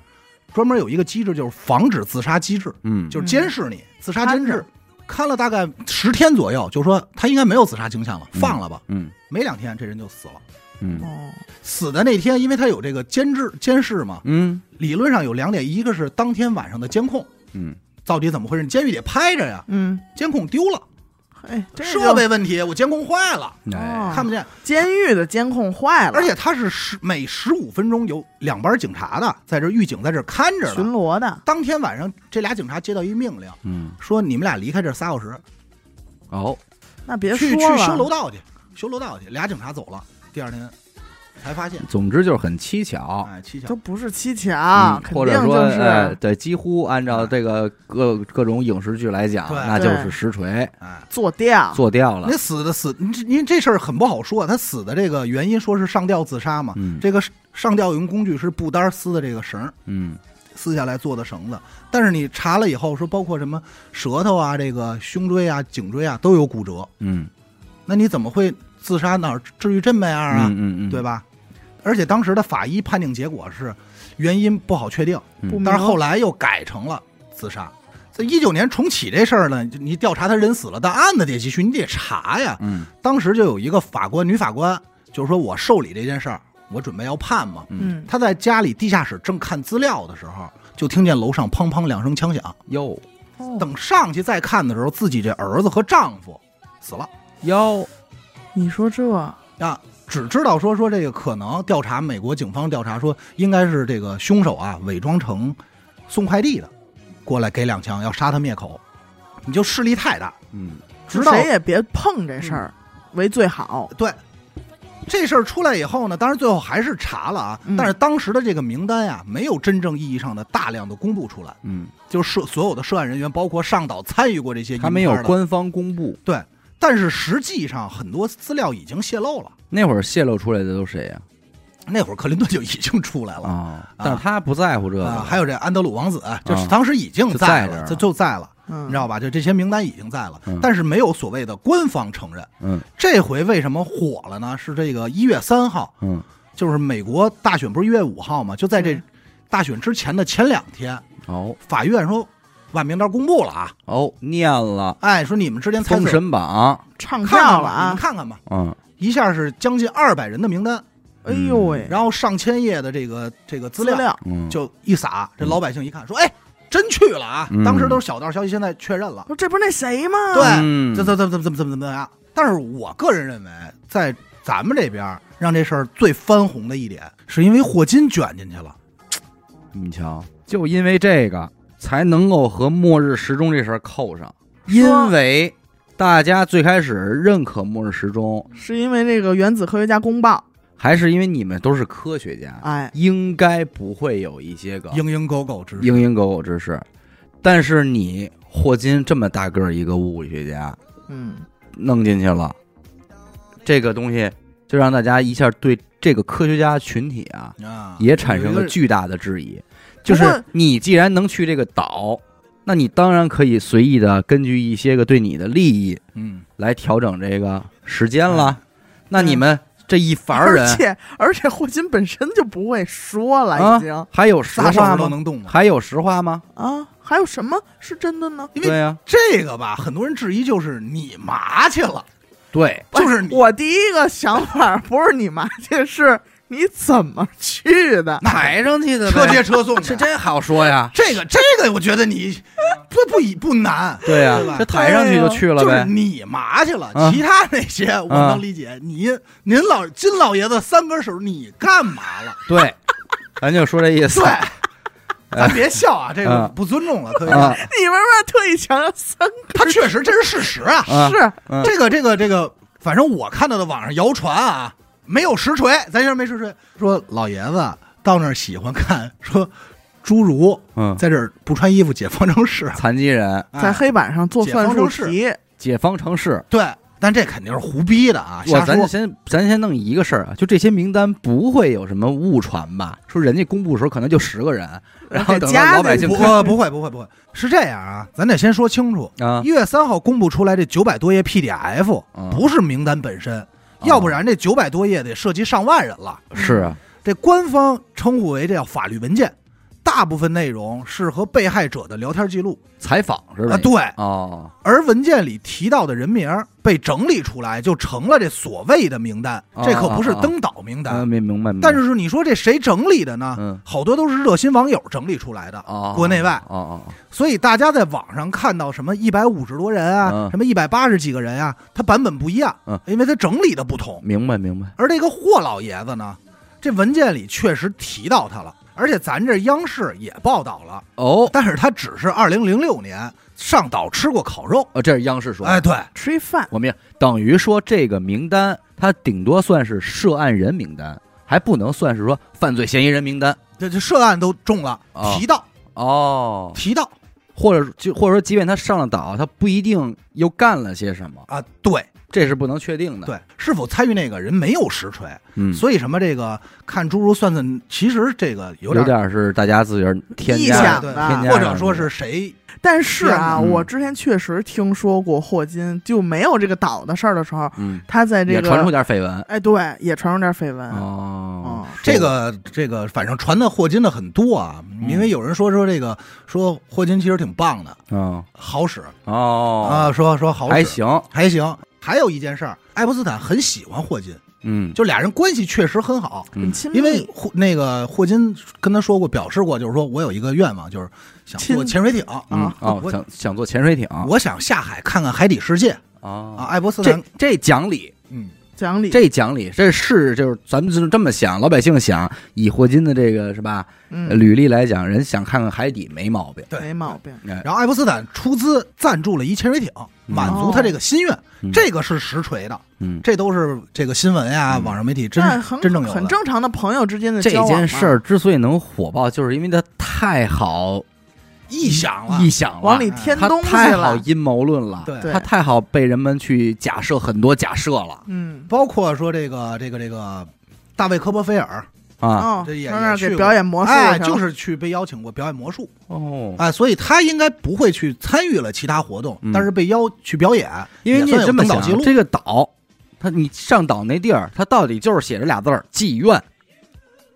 专门有一个机制，就是防止自杀机制，嗯，就是监视你，自杀监视。看了大概十天左右，就说他应该没有自杀倾向了，嗯放了吧。嗯没两天，这人就死了。嗯。哦，死的那天，因为他有这个监制监视嘛，嗯。理论上有两点，一个是当天晚上的监控，嗯。到底怎么回事？你监狱得拍着呀，嗯，监控丢了，嘿，这就设备问题，我监控坏了，哦哎，看不见。监狱的监控坏了，而且他是十每十五分钟有两班警察的，在这狱警在这看着巡呢。逻的，当天晚上，这俩警察接到一命令，嗯说你们俩离开这仨小时，哦，那别去去说修楼，道去，修楼道去。俩警察走了，第二天才发现，总之就是很蹊跷。哎，蹊跷都。不是蹊嗯跷，肯或者说，定就哎，是对，几乎按照这个各各种影视剧来讲，对那就是实锤哎，做掉，做掉了你。死的死，你这因为这事儿很不好说。他死的这个原因说是上吊自杀嘛，嗯这个上吊用工具是布单撕的这个绳儿，嗯撕下来做的绳子。但是你查了以后说，包括什么舌头啊、这个胸椎啊、颈椎啊都有骨折，嗯那你怎么会自杀？哪至于这么样啊？嗯嗯嗯，对吧？而且当时的法医判定结果是原因不好确定，嗯但是后来又改成了自杀。在一九年重启这事儿呢，就你调查他人死了，但案子得继续，你得查呀。嗯当时就有一个法官，女法官，就是说我受理这件事儿，我准备要判嘛。嗯嗯，她在家里地下室正看资料的时候，就听见楼上砰砰两声枪响。哟哦等上去再看的时候，自己这儿子和丈夫死了哟，你说这啊。只知道说说这个可能调查，美国警方调查说应该是这个凶手啊伪装成送快递的，过来给两枪要杀他灭口，你就势力太大。嗯直到谁也别碰这事儿为最好，对，这事儿出来以后呢，当然最后还是查了啊，嗯但是当时的这个名单呀，没有真正意义上的大量的公布出来，嗯，就是涉所有的涉案人员，包括上岛参与过这些，还没有。官方公布。对，但是实际上很多资料已经泄露了。那会儿泄露出来的都谁呀？那会儿克林顿就已经出来了啊，但是他不在乎这啊，个，还有这安德鲁王子，就是啊当时已经就在在了，就就在了，嗯，你知道吧？就这些名单已经在了嗯，但是没有所谓的官方承认。嗯这回为什么火了呢？是这个一月三号，嗯就是美国大选不是一月五号吗？就在这嗯大选之前的前两天，哦法院说把名单公布了啊，哦，念了。哎，说你们之间猜测。封神榜，唱看看吧，你跳了啊们！看看吧，嗯。一下是将近二百人的名单，哎呦喂，然后上千页的这个这个资料资料。嗯，就一撒，这老百姓一看说，哎，真去了啊！嗯。当时都是小道消息，现在确认了，说这不是那谁吗？对，嗯。怎怎怎怎怎么怎么怎么样？但是我个人认为，在咱们这边让这事儿最翻红的一点，是因为霍金卷进去了。你瞧，就因为这个才能够和末日时钟这事儿扣上，因为大家最开始认可末日时钟，是因为这个原子科学家公报，还是因为你们都是科学家，哎，应该不会有一些个蝇营狗苟之事，蝇营狗苟之事。但是你霍金这么大个儿一个物理学家嗯，弄进去了，这个东西就让大家一下对这个科学家群体啊啊，也产生了巨大的质疑。就是你既然能去这个岛，那你当然可以随意的根据一些个对你的利益嗯，来调整这个时间了哎。那你们这一伐而人且而且霍金本身就不会说了，啊已经还有实话吗？能动吗？还有实话吗？啊，还有什么是真的呢？因为对呀，这个吧，很多人质疑就是你麻去了，对，就是你我第一个想法不是你麻去，是你怎么去的？抬上去的呗车接车送的。这真好说呀。这个这个，我觉得你不不以不难，对呀对吧，这抬上去就去了就是。你麻去了，啊其他那些我能理解。你您老金老爷子三根手，你干嘛了？对，咱就说这意思对。咱别笑啊，这个啊不尊重了，科学家。啊你为什么特意强调三他确实这是事实啊。啊，是？嗯这个这个这个反正我看到的网上谣传啊，没有实锤，咱这儿没实锤，说老爷子到那儿喜欢看说侏儒嗯，在这儿不穿衣服解方程式，残疾人。哎。在黑板上做算术方程式题，解方程式。对，但这肯定是胡逼的啊。咱先咱先弄一个事儿啊，就这些名单不会有什么误传吧？说人家公布的时候可能就十个人，然后等老百姓不不会不会不会，是这样啊，咱得先说清楚。啊。一，月三号公布出来这九百多页 PDF，嗯。不是名单本身，要不然这九百多页得涉及上万人了。是啊，这官方称呼为这叫法律文件，大部分内容是和被害者的聊天记录采访是吧？啊，对，哦，而文件里提到的人名被整理出来，就成了这所谓的名单，哦这可不是登岛名啊，单。明明白明白。但是你说这谁整理的呢？嗯，好多都是热心网友整理出来的，哦，国内外哦哦，所以大家在网上看到什么一百五十多人啊，嗯什么一百八十几个人啊，它版本不一样，嗯因为它整理的不同。明白明白。而这个霍老爷子呢，这文件里确实提到他了，而且咱这央视也报道了，哦，但是他只是二零零六年上岛吃过烤肉。呃，这是央视说的。哎，对，吃一饭，我明白，等于说这个名单，他顶多算是涉案人名单，还不能算是说犯罪嫌疑人名单。这这涉案都中了，哦提到哦，提到或者就或者说，即便他上了岛，他不一定又干了些什么，啊，对这是不能确定的。，对，是否参与那个人没有实锤，嗯，所以什么这个看诸如算算，其实这个有有点点是大家自己儿添臆想的添加或者说是谁但是啊，嗯我之前确实听说过霍金就没有这个岛的事儿的时候，嗯，他在这也传出点绯闻哎，对，也传出点绯闻。哦哦。这个这个，反正传的霍金的很多啊，嗯因为有人说说这个说霍金其实挺棒的，嗯好使哦啊，说说好使还行，还行。还有一件事儿，爱泼斯坦很喜欢霍金，嗯，就俩人关系确实很好。嗯。很亲密，因为霍那个霍金跟他说过，表示过，就是说我有一个愿望，就是想做潜水艇。嗯啊，想想做潜水艇。我想下海看看海底世界。啊。啊，爱泼斯坦，这讲理，嗯，讲理，这讲理，这是就是咱们就是这么想，老百姓想，以霍金的这个是吧嗯，履历来讲，人想看看海底没毛病。对。没毛病。哎，然后爱泼斯坦出资赞助了一潜水艇，满足他这个心愿，嗯这个是实锤的，嗯，这都是这个新闻呀、嗯网上媒体真真正有很正常的朋友之间的这交往嘛件事儿之所以能火爆，就是因为它太好臆想了，臆想了，往里添东西太好。阴谋论了，对对它太好被人们去假设很多假设了嗯，包括说这个这个这个大卫科波菲尔，啊。哦，这也上那儿给也去过表演魔术哎，就是去被邀请过表演魔术，哦，哎，所以他应该不会去参与了其他活动，嗯但是被邀去表演，因为你这么想记录，这个岛，他你上岛那地儿，他到底就是写着俩字儿妓院，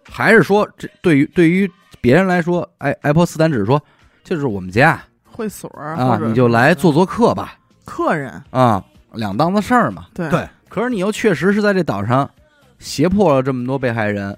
还是说这对于对于别人来说，哎爱泼斯坦只是说这是我们家会所儿啊或，者你就来做做客吧客人，啊，两档子事儿嘛。对对可是你又确实是在这岛上胁迫了这么多被害人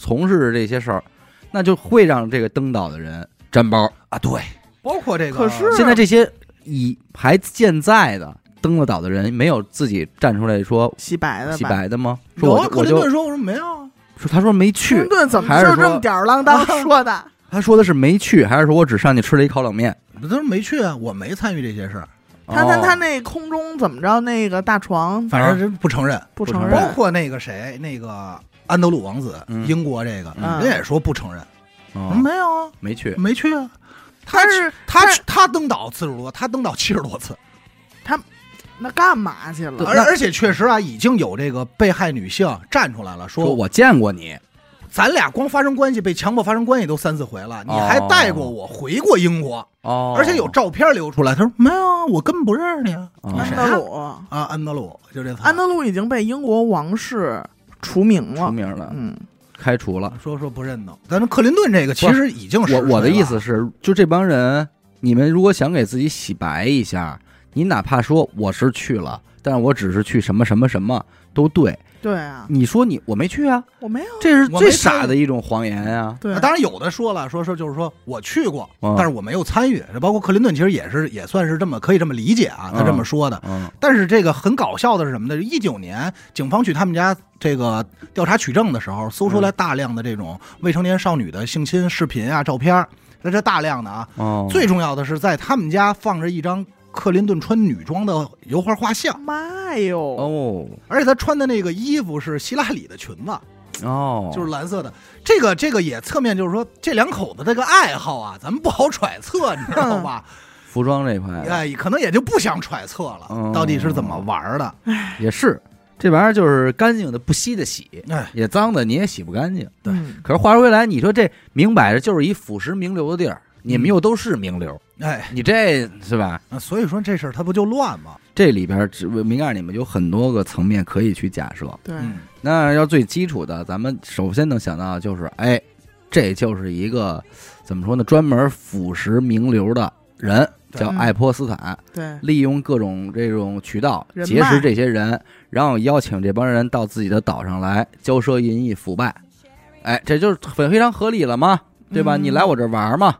从事这些事儿，那就会让这个登岛的人沾包。啊，对，包括这个，可是现在这些以还健在的登了岛的人，没有自己站出来说洗白的洗白的吗？说有啊，克我我就林顿说，我说没有啊，说他说没去克去林，顿怎么还是说就这么吊儿郎当说的？他说的是没去，还是说我只上去吃了一烤冷面？他说没去啊，我没参与这些事儿，他他哦他那空中怎么着？那个大床反正真不承认。不承认包，括那个谁，那个安德鲁王子，嗯。英国这个，嗯。人也说不承认，哦。没有啊，没去，没去啊。他是他他去他登岛次数多，他登岛七十多次，他那干嘛去了？而而且确实啊，已经有这个被害女性站出来了，说说我见过你，咱俩光发生关系，被强迫发生关系都三四回了，你哦还带过我回过英国，哦。而且有照片流出来。他说没有啊，我根本不认识你啊。哦。安谁啊德鲁，啊，安德鲁就这词儿安德鲁已经被英国王室除名了。除名了，嗯，开除了。说说不认得。咱们克林顿这个其实已经实我我的意思是，就这帮人，你们如果想给自己洗白一下，你哪怕说我是去了，但是我只是去什么什么什么都对。对啊，你说你我没去啊，我没有。这是最傻的一种谎言呀、对啊，当然有的说了，说说就是说我去过，嗯但是我没有参与。这包括克林顿其实也是也算是这么可以这么理解啊，他这么说的。嗯但是这个很搞笑的是什么呢？一九年警方去他们家这个调查取证的时候，搜嗯出来大量的这种未成年少女的性侵视频啊、照片儿，那这大量的啊。哦，最重要的是，在他们家放着一张克林顿穿女装的油画画像，妈哟，哦。而且他穿的那个衣服是希拉里的裙子，哦，就是蓝色的。这个这个也侧面就是说，这两口子这个爱好啊，咱们不好揣测，你知道吧？服装这块。哎，可能也就不想揣测了，哦到底是怎么玩的。也是，这玩意儿就是干净的不稀的洗，哎，也脏的你也洗不干净。对。嗯可是话说回来，你说这明摆着就是一腐蚀名流的地儿，你们嗯。又都是名流，哎，你这是吧？那所以说这事儿它不就乱吗？这里边只明告诉你们有很多个层面可以去假设。对，嗯，那要最基础的，咱们首先能想到的就是，哎，这就是一个怎么说呢？专门腐蚀名流的人，对叫爱泼斯坦，对，利用各种这种渠道人结识脉这些人，然后邀请这帮人到自己的岛上来骄奢淫逸、腐败。哎，这就是很非常合理了嘛，对吧？嗯你来我这玩嘛，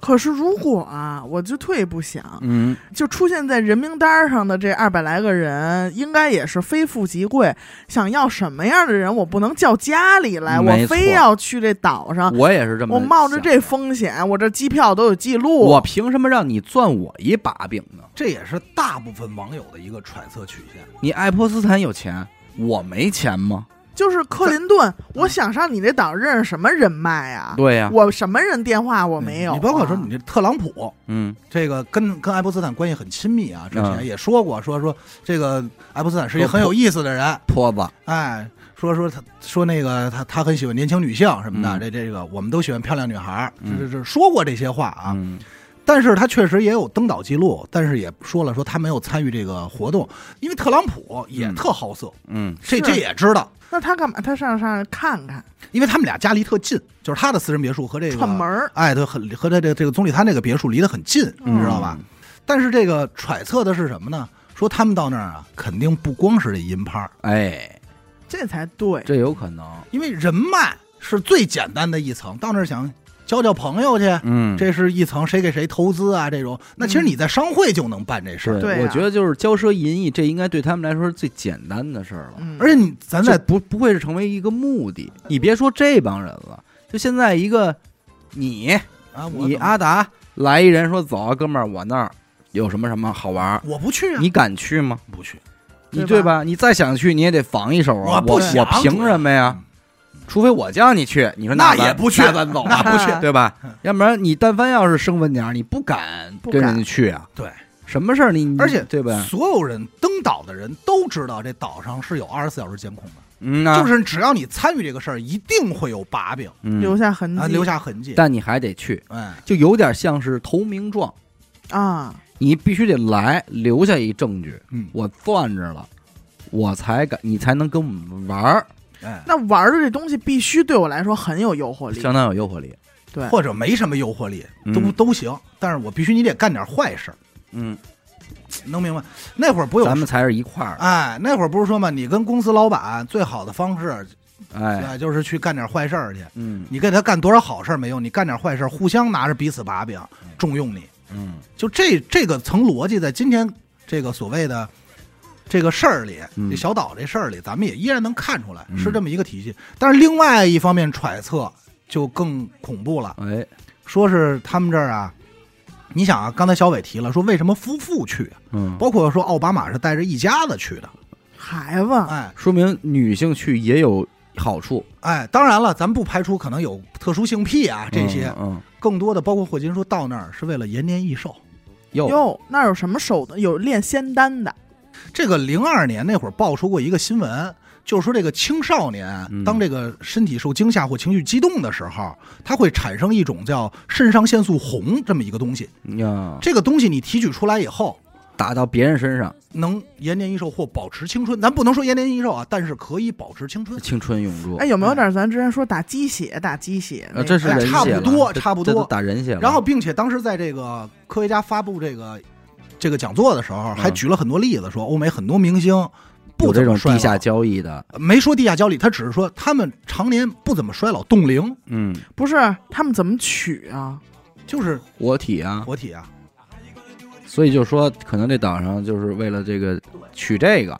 可是如果啊，我就退一步想，嗯，就出现在人名单上的这二百来个人，应该也是非富即贵。想要什么样的人，我不能叫家里来，我非要去这岛上，我也是这么我冒着这风险，我这机票都有记录。我凭什么让你攥我一把柄呢？这也是大部分网友的一个揣测曲线。你爱泼斯坦有钱，我没钱吗？就是克林顿，我想上你这岛认识什么人脉啊？对呀、我什么人电话我没有啊、你包括说你这特朗普，嗯，这个跟跟爱泼斯坦关系很亲密啊，之前嗯。也说过，说说这个爱泼斯坦是一个很有意思的人，泼子，哎，说说他说那个他他很喜欢年轻女性什么的，嗯。这这个我们都喜欢漂亮女孩这这这说过这些话啊，嗯，但是他确实也有登岛记录，但是也说了说他没有参与这个活动，因为特朗普也嗯特好色，嗯，这这也知道，那他干嘛？他上上看看因为他们俩家离特近，就是他的私人别墅和这个串门儿，哎，对，很和他这个这个总理他那个别墅离得很近，嗯你知道吧？但是这个揣测的是什么呢？说他们到那儿啊，肯定不光是这银拍儿，哎，这才对。这有可能，因为人脉是最简单的一层，到那儿想交交朋友去，嗯，这是一层，谁给谁投资啊？这种，那其实你在商会就能办这事儿。对啊我觉得就是骄奢淫逸，这应该对他们来说是最简单的事儿了。嗯，而且你咱在不不会是成为一个目的。你别说这帮人了，就现在一个你啊，你阿达来一人说走啊，哥们儿，我那儿有什么什么好玩儿，我不去啊，你敢去吗？不去，对吧你对吧？你再想去，你也得防一手啊！我我不想我凭什么呀？除非我叫你去，你说那也不去那咱走？啊，那不去。对吧？要不然你但凡要是生分点儿，你不敢跟不敢人家去啊。对，什么事儿你你而且对吧？所有人登岛的人都知道，这岛上是有二十四小时监控的，嗯啊，就是只要你参与这个事儿，一定会有把柄。嗯。留下痕啊，迹，留下痕迹。但你还得去，嗯，就有点像是投名状，啊，你必须得来，留下一证据，嗯，我攥着了，我才敢，你才能跟我们玩儿，哎，那玩的这东西必须对我来说很有诱惑力。相当有诱惑力。对，或者没什么诱惑力，都嗯都行。但是我必须你得干点坏事儿，嗯，能明白？那会儿不有咱们才是一块儿，哎，那会儿不是说嘛，你跟公司老板最好的方式，哎，就是去干点坏事儿去。嗯你给他干多少好事儿没用，你干点坏事儿，互相拿着彼此把柄，重用你。嗯就这这个层逻辑，在今天这个所谓的这个事儿里，嗯。这小岛这事儿里，咱们也依然能看出来嗯。是这么一个体系。但是另外一方面揣测就更恐怖了，哎，说是他们这儿啊，你想啊，刚才小伟提了，说为什么夫妇去啊？嗯，包括说奥巴马是带着一家子去的，孩子，哎。说明女性去也有好处，哎，当然了，咱不排除可能有特殊性癖啊这些，嗯，更多的包括霍金说到那儿是为了延年益寿。哟，哟，那有什么手的？有练仙丹的，这个零二年那会儿爆出过一个新闻，就是说这个青少年嗯当这个身体受惊吓或情绪激动的时候，它会产生一种叫肾上腺素红这么一个东西。呀，这个东西你提取出来以后，打到别人身上，能延年益寿或保持青春。咱不能说延年益寿啊，但是可以保持青春。青春永驻。哎，有没有点咱之前说打鸡血、打鸡血那呃，个？这是差不了多这差不多这都打人血了。然后，并且当时在这个科学家发布这个这个讲座的时候，还嗯举了很多例子，说欧美很多明星不有这种怎么衰地下交易的，没说地下交易，他只是说他们常年不怎么衰老，冻龄。嗯，不是他们怎么取啊？就是活体啊，活体啊。所以就说可能这岛上就是为了这个取这个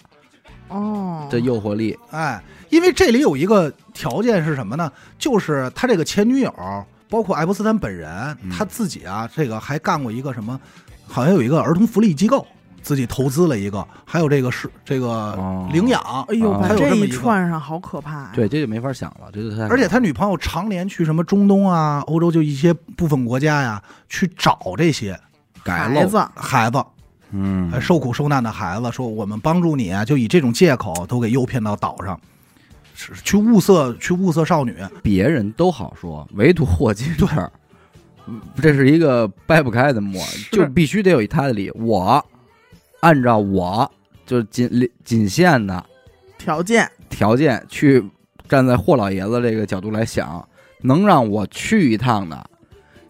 哦，这诱惑力，哎，因为这里有一个条件是什么呢？就是他这个前女友，包括爱泼斯坦本人，嗯。他自己啊，这个还干过一个什么好像有一个儿童福利机构自己投资了一个，还有这个是这个哦。领养，哎呦，还有这么一个。串上好可怕呀！对，这就没法想了，这就太而且他女朋友常年去什么中东啊、欧洲就一些部分国家呀，去找这些孩子，孩子，嗯。呃，受苦受难的孩子，说我们帮助你啊，就以这种借口都给诱骗到岛上，是去物色去物色少女。别人都好说，唯独霍金这儿，嗯这是一个掰不开的磨，就必须得有一他的理。我按照我就仅仅限的条件条件去站在霍老爷子这个角度来想，能让我去一趟的，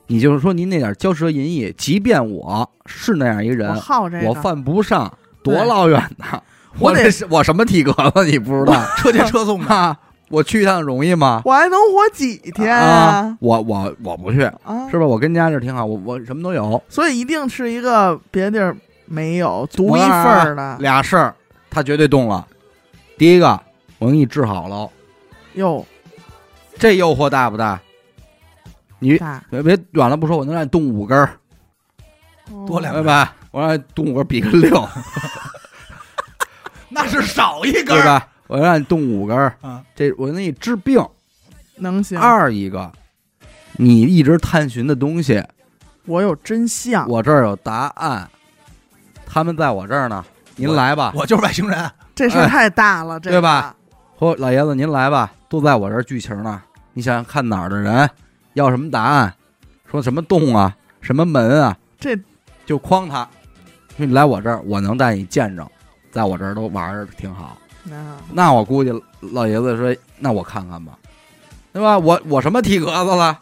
你就是说您那点骄奢淫逸，即便我是那样一个人，好这个，我犯不上，多老远的，我得这是我什么体格子你不知道？车接车送的，哈，我去一趟容易吗？我还能活几天啊，我我我不去，啊是吧？我跟家这挺好，我我什么都有。所以一定是一个别地儿没有独一份儿的俩事儿，他绝对动了。第一个，我给你治好了，哟，这诱惑大不大？你别别远了不说，我能让你动五根儿，多两根吧？我让你动五根儿比个六，那是少一根儿对吧？我让你动五根儿，啊。这我给你治病。能行。二一个，你一直探寻的东西，我有真相，我这儿有答案，他们在我这儿呢。您来吧，我就是外星人，这事儿太大了，这个对吧？嚯老爷子您来吧，都在我这儿剧情呢。你想想看哪儿的人要什么答案，说什么洞啊，什么门啊，这就框他。说你来我这儿，我能带你见着，在我这儿都玩儿挺好。啊那我估计老爷子说，那我看看吧，对吧？我我什么体格子了？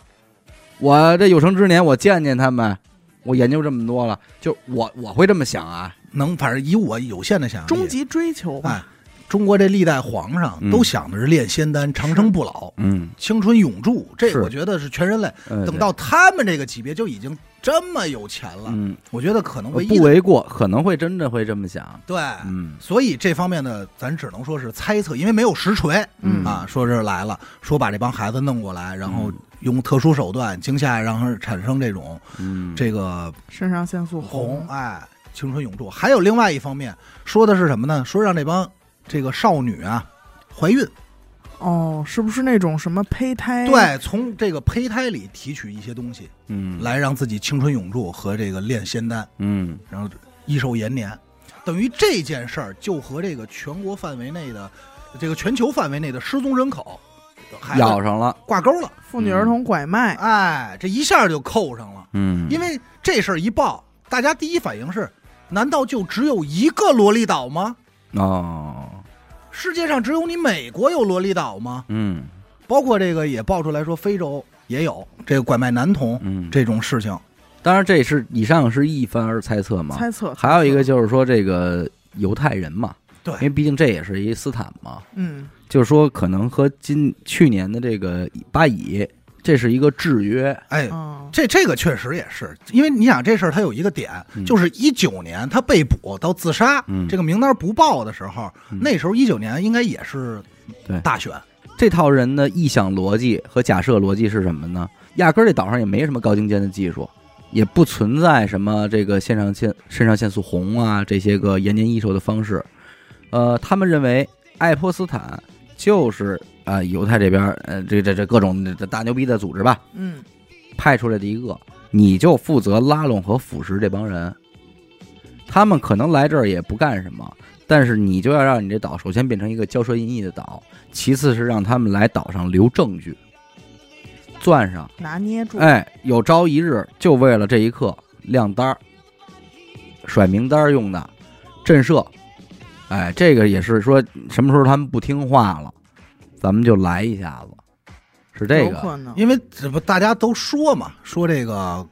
我这有生之年我见见他们，我研究这么多了，就我我会这么想啊。能反正以我有限的想象力，终极追求吧。哎，中国这历代皇上嗯都想的是炼仙丹、长生不老、嗯，青春永驻，这我觉得是全人类。呃等到他们这个级别就已经这么有钱了，嗯我觉得可能唯一不为过，可能会真的会这么想。对。嗯所以这方面呢，咱只能说是猜测，因为没有实锤嗯啊。说是来了，说把这帮孩子弄过来，然后嗯用特殊手段惊吓，让他产生这种嗯，这个肾上腺素红，哎，青春永驻。还有另外一方面，说的是什么呢？说让这帮这个少女啊怀孕，哦，是不是那种什么胚胎？，对，从这个胚胎里提取一些东西，嗯来让自己青春永驻和这个炼仙丹，嗯然后益寿延年。等于这件事儿就和这个全国范围内的、这个全球范围内的失踪人口咬上了。挂钩了。妇女儿童拐卖，哎，这一下就扣上了。嗯因为这事儿一报，大家第一反应是：难道就只有一个萝莉岛吗？哦，世界上只有你美国有萝莉岛吗？嗯包括这个也爆出来说，非洲也有这个拐卖男童嗯，这种事情。当然这是以上是一番而猜测嘛。猜测。还有一个就是说这个犹太人嘛，对因为毕竟这也是一斯坦嘛，嗯，就是说可能和今去年的这个巴以，这是一个制约。哎，哦，这这个确实也是，因为你想这事儿它有一个点，嗯就是一九年他被捕到自杀，嗯这个名单不报的时候，嗯那时候一九年应该也是大选，这套人的臆想逻辑和假设逻辑是什么呢？压根儿这岛上也没什么高精尖的技术，也不存在什么这个肾上腺肾上腺素红啊这些个延年益寿的方式。呃，他们认为爱泼斯坦就是啊、犹太这边儿呃这这这各种这大牛逼的组织吧，嗯，派出来的一个，你就负责拉拢和腐蚀这帮人。他们可能来这儿也不干什么，但是你就要让你这岛首先变成一个骄奢淫逸的岛，其次是让他们来岛上留证据，攥上。拿捏住，哎，有朝一日就为了这一刻亮单儿、甩名单儿用的震慑。哎，这个也是说什么时候他们不听话了，咱们就来一下子，是这个。可能。因为这不大家都说嘛，说这个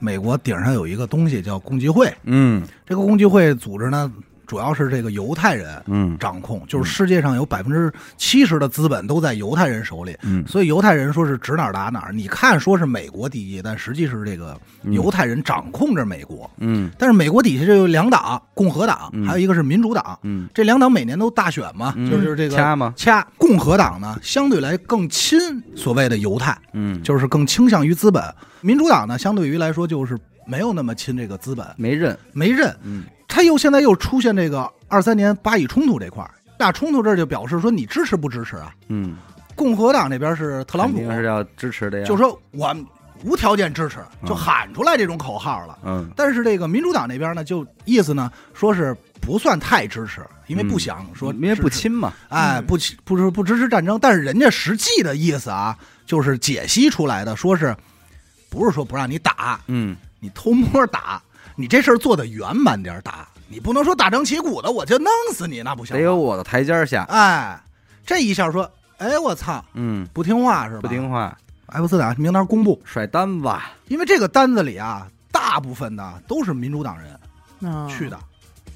美国顶上有一个东西叫共济会，嗯这个共济会组织呢，主要是这个犹太人嗯。掌控，就是世界上有百分之七十的资本都在犹太人手里，嗯，所以犹太人说是指哪儿打哪儿。你看说是美国第一，但实际是这个犹太人掌控着美国。嗯。但是美国底下就有两党，共和党，嗯。还有一个是民主党。嗯。这两党每年都大选嘛，嗯。就是这个掐嘛？掐。共和党呢，相对来更亲所谓的犹太，嗯，就是更倾向于资本；民主党呢，相对于来说就是没有那么亲这个资本，没认，没认。嗯他又现在又出现这个二三年巴以冲突这块儿，大冲突这就表示说你支持不支持啊？嗯，共和党那边是特朗普。肯，定是要支持的呀，就说我无条件支持，就嗯喊出来这种口号了。嗯。但是这个民主党那边呢，就意思呢，说是不算太支持，因为不想说嗯因为不，亲嘛，哎，嗯。不支不支不支持战争。但是人家实际的意思啊，就是解析出来的，说是不是说不让你打，嗯。你偷摸打，你这事儿做的圆满点儿打，你不能说大张旗鼓的我就弄死你，那不行。得有我的台阶下，哎，这一下说，哎，我操，嗯，不听话是吧？不听话，爱泼斯坦名单公布，甩单子，因为这个单子里啊，大部分的都是民主党人嗯去的，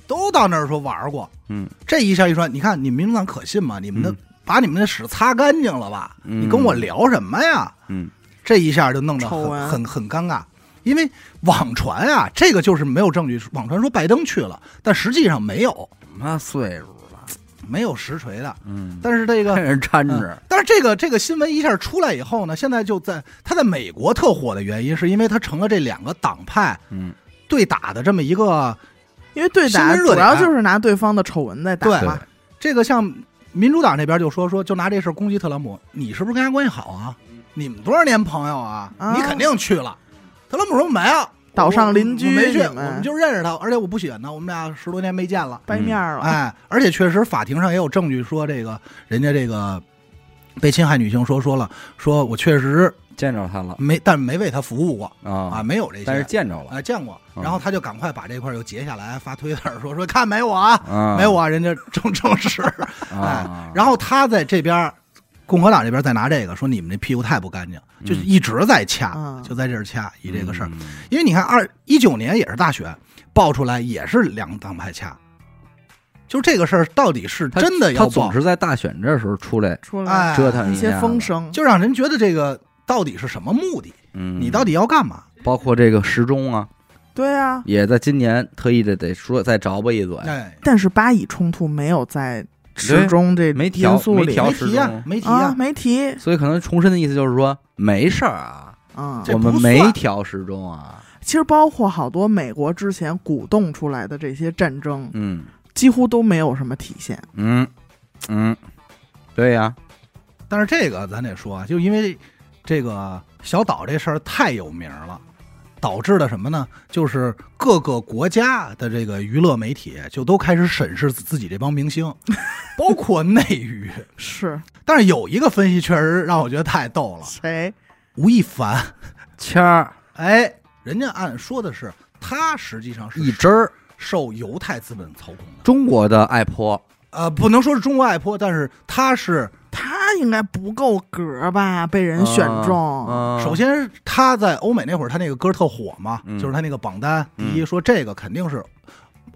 都到那儿说玩过。嗯这一下一说，你看你民主党可信吗？你们的、嗯把你们的屎擦干净了吧？嗯你跟我聊什么呀？嗯这一下就弄得很很很尴尬，因为网传啊，这个就是没有证据，网传说拜登去了，但实际上没有，什么岁数了，没有实锤的。嗯，但是这个 人掺着嗯，但是这个这个新闻一下出来以后呢，现在就在他在美国特火的原因，是因为他成了这两个党派嗯对打的这么一个因为对打主要就是拿对方的丑闻在打对嘛。这个像民主党那边就说说就拿这事攻击特朗普，你是不是跟他关系好啊？你们多少年朋友啊？啊你肯定去了。特朗普说没有，岛上邻居我没去，我们们就认识他，而且我不喜欢他，我们俩十多年没见了。掰面儿了，哎，而且确实法庭上也有证据说这个人家这个被侵害女性说说了，说我确实见着他了没，但没为他服务过啊，啊，没有这些。但是见着了啊见过，嗯然后他就赶快把这块儿又截下来发推特说说看没我啊，啊，没我啊，人家正正式。哎啊，，然后他在这边，共和党这边再拿这个说你们这屁股太不干净，就嗯一直在掐，嗯。就在这儿掐以这个事儿。嗯。因为你看二一九年也是大选爆出来，也是两党派掐，就这个事儿到底是真的要爆，他总是在大选这时候出来出来哎折腾一些风声，就让人觉得这个到底是什么目的？嗯，你到底要干嘛？包括这个时钟啊，对啊。也在今年特意的得说再找吧一嘴，哎，但是巴以冲突没有在时钟这没调因素没调时钟，啊，没提呀，没提，所以可能重申的意思就是说没事儿啊，嗯，我们没调时钟啊，其实包括好多美国之前鼓动出来的这些战争，嗯几乎都没有什么体现。嗯嗯，对呀，但是这个咱得说啊，就因为这个小岛这事儿太有名了，导致的什么呢？就是各个国家的这个娱乐媒体就都开始审视自己这帮明星，包括内娱。是但是有一个分析确实让我觉得太逗了，谁？吴亦凡，谦儿哎，人家按说的是他实际上是一针儿，受犹太资本操控的，中国的爱泼，呃，不能说是中国爱泼，但是他是他应该不够格吧？被人选中，嗯首先他在欧美那会儿，他那个歌特火嘛，嗯。就是他那个榜单第一，嗯说这个肯定是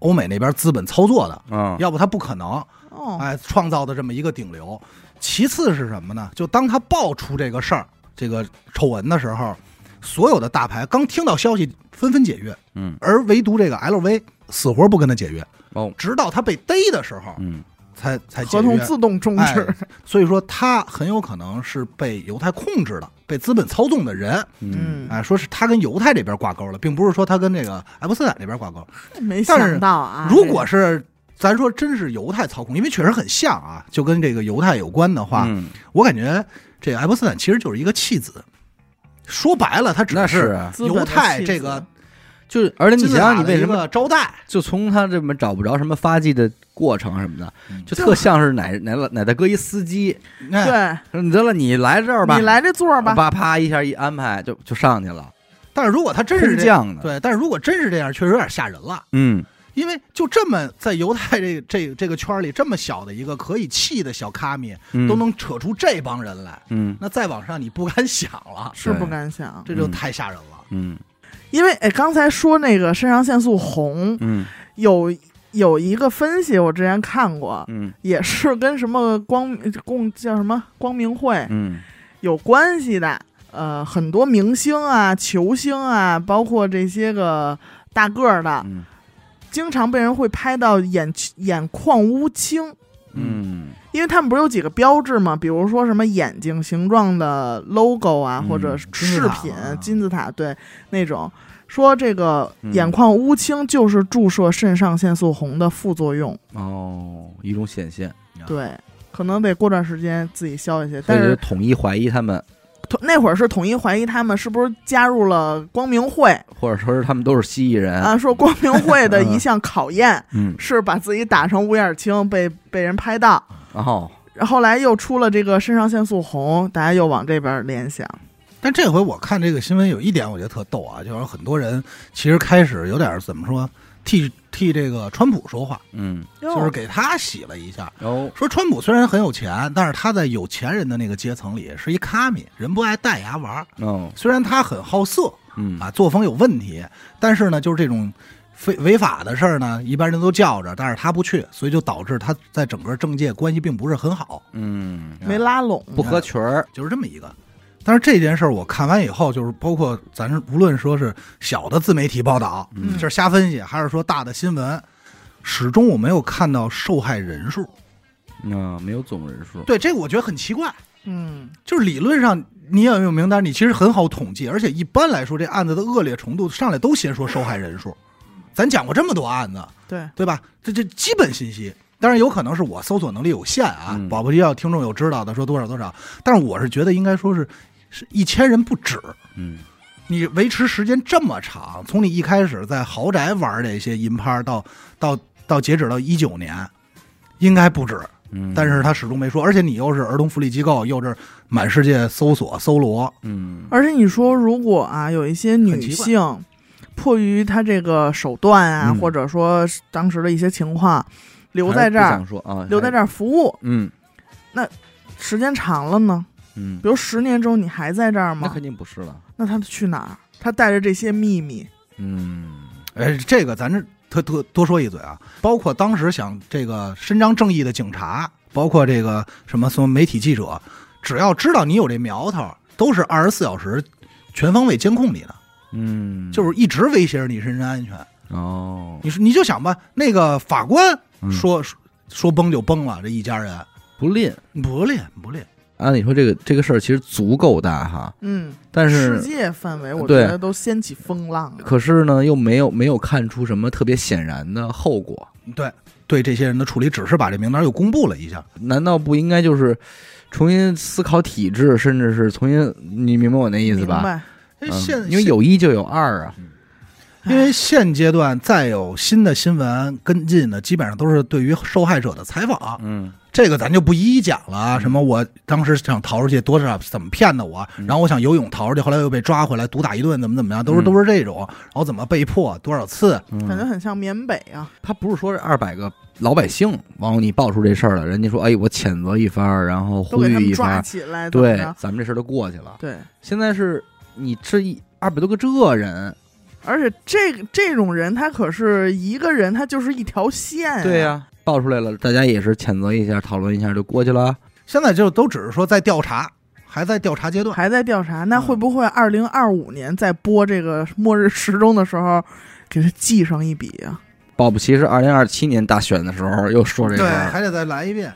欧美那边资本操作的，嗯。要不他不可能哦，哎创造的这么一个顶流。其次是什么呢？就当他爆出这个事儿、这个丑闻的时候，所有的大牌刚听到消息纷纷解约，嗯。而唯独这个 LV 死活不跟他解约，哦。直到他被逮的时候嗯才才。合同自动终哎止。，所以说他很有可能是被犹太控制的、被资本操纵的人。嗯哎，说是他跟犹太这边挂钩了，并不是说他跟这个爱泼斯坦这边挂钩。没但是想到啊，如果是咱说真是犹太操控，因为确实很像啊，就跟这个犹太有关的话，嗯我感觉这个爱泼斯坦其实就是一个弃子。说白了，他只那是犹太这个就是，而且你想想，你为什么个招待？就从他这么找不着什么发迹的过程什么的，嗯就特像是哪哪哪大哥一司机，哎，对你得了，你来这儿吧，你来这座儿吧，啪啪一下一安排就就上去了，但是如果他真是这，空降的，对，但是如果真是这样，确实有点吓人了。嗯因为就这么在犹太这个这个这个圈里，这么小的一个可以气的小卡米，嗯都能扯出这帮人来，嗯那再往上你不敢想了，是不敢想。这就太吓人了。嗯因为哎，刚才说那个肾上腺素红，嗯。有有一个分析，我之前看过，嗯。也是跟什么光共叫什么光明会嗯。有关系的。呃，很多明星啊、球星啊，包括这些个大个儿的，嗯。经常被人会拍到眼眼眶乌青，嗯。因为他们不是有几个标志吗？比如说什么眼睛形状的 logo 啊，嗯。或者饰品、啊。金字塔，对那种说这个嗯。眼眶乌青就是注射肾上腺素红的副作用，哦，一种显现，对，可能得过段时间自己消一些。但是统一怀疑他们，统那会儿是统一怀疑他们是不是加入了光明会或者说是他们都是蜥蜴人，啊？说光明会的一项考验嗯，是把自己打成乌眼青，被被人拍到。然后后来又出了这个肾上腺素红，大家又往这边联想。但这回我看这个新闻有一点我觉得特逗啊，就是很多人其实开始有点怎么说，替替这个川普说话，嗯，就是给他洗了一下。哦，说川普虽然很有钱，但是他在有钱人的那个阶层里是一卡米，人不爱戴牙玩儿。哦，虽然他很好色嗯，啊，作风有问题，但是呢，就是这种非违法的事儿呢，一般人都叫着，但是他不去，所以就导致他在整个政界关系并不是很好，嗯，没拉拢，不合群儿，就是这么一个。但是这件事儿我看完以后，就是包括咱是无论说是小的自媒体报道，嗯就是瞎分析，还是说大的新闻，始终我没有看到受害人数。嗯，没有总人数，对这个我觉得很奇怪，嗯，就是理论上你要有名单，你其实很好统计，而且一般来说这案子的恶劣程度上来都先说受害人数。咱讲过这么多案子，对，对吧？这这基本信息，当然有可能是我搜索能力有限啊，嗯保不齐要听众有知道的说多少多少，但是我是觉得应该说是是一千人不止。嗯，你维持时间这么长，从你一开始在豪宅玩这些银拍到到到截止到一九年，应该不止。嗯，但是他始终没说，而且你又是儿童福利机构，又是满世界搜索搜罗，嗯，而且你说，如果啊有一些女性迫于她这个手段啊，嗯或者说当时的一些情况，留在这儿啊，留在这儿服务，嗯那时间长了呢，嗯。比，如十年之后你还在这儿吗？那肯定不是了，那他去哪儿？他带着这些秘密，嗯。哎，这个咱这特特多说一嘴啊，包括当时想这个伸张正义的警察，包括这个什么什么媒体记者，只要知道你有这苗头，都是二十四小时全方位监控你的，嗯，就是一直威胁着你人身安全。哦，你说你就想吧，那个法官嗯。说、说说崩就崩了，这一家人。不吝。不吝不练，按理说这个这个事儿其实足够大哈，嗯，但是世界范围，我觉得都掀起风浪了。可是呢又没有没有看出什么特别显然的后果，对对这些人的处理，只是把这名单又公布了一下。难道不应该就是重新思考体制，甚至是重新你明白我那意思吧？明白？嗯现、因为有一就有二啊，因为现阶段再有新的新闻跟进的，基本上都是对于受害者的采访，嗯。这个咱就不一一讲了什么我当时想逃出去，多少怎么骗的我，嗯。然后我想游泳逃出去，后来又被抓回来，毒打一顿，怎么怎么样，都是嗯。都是这种。然后怎么被迫多少次，感觉嗯，很像缅北啊。他不是说是二百个老百姓往你爆出这事儿了，人家说哎我谴责一番，然后呼都给他们抓吁一番，起来，怎么对着，咱们这事儿就过去了。对，现在是你这一二百多个这人，而且这个这种人，他可是一个人，他就是一条线、对呀、爆出来了，大家也是谴责一下，讨论一下就过去了。现在就都只是说在调查，还在调查阶段。还在调查。那嗯会不会二零二五年在播这个末日时钟的时候，给他记上一笔啊？保不齐是二零二七年大选的时候又说这对事，儿，还得再来一遍。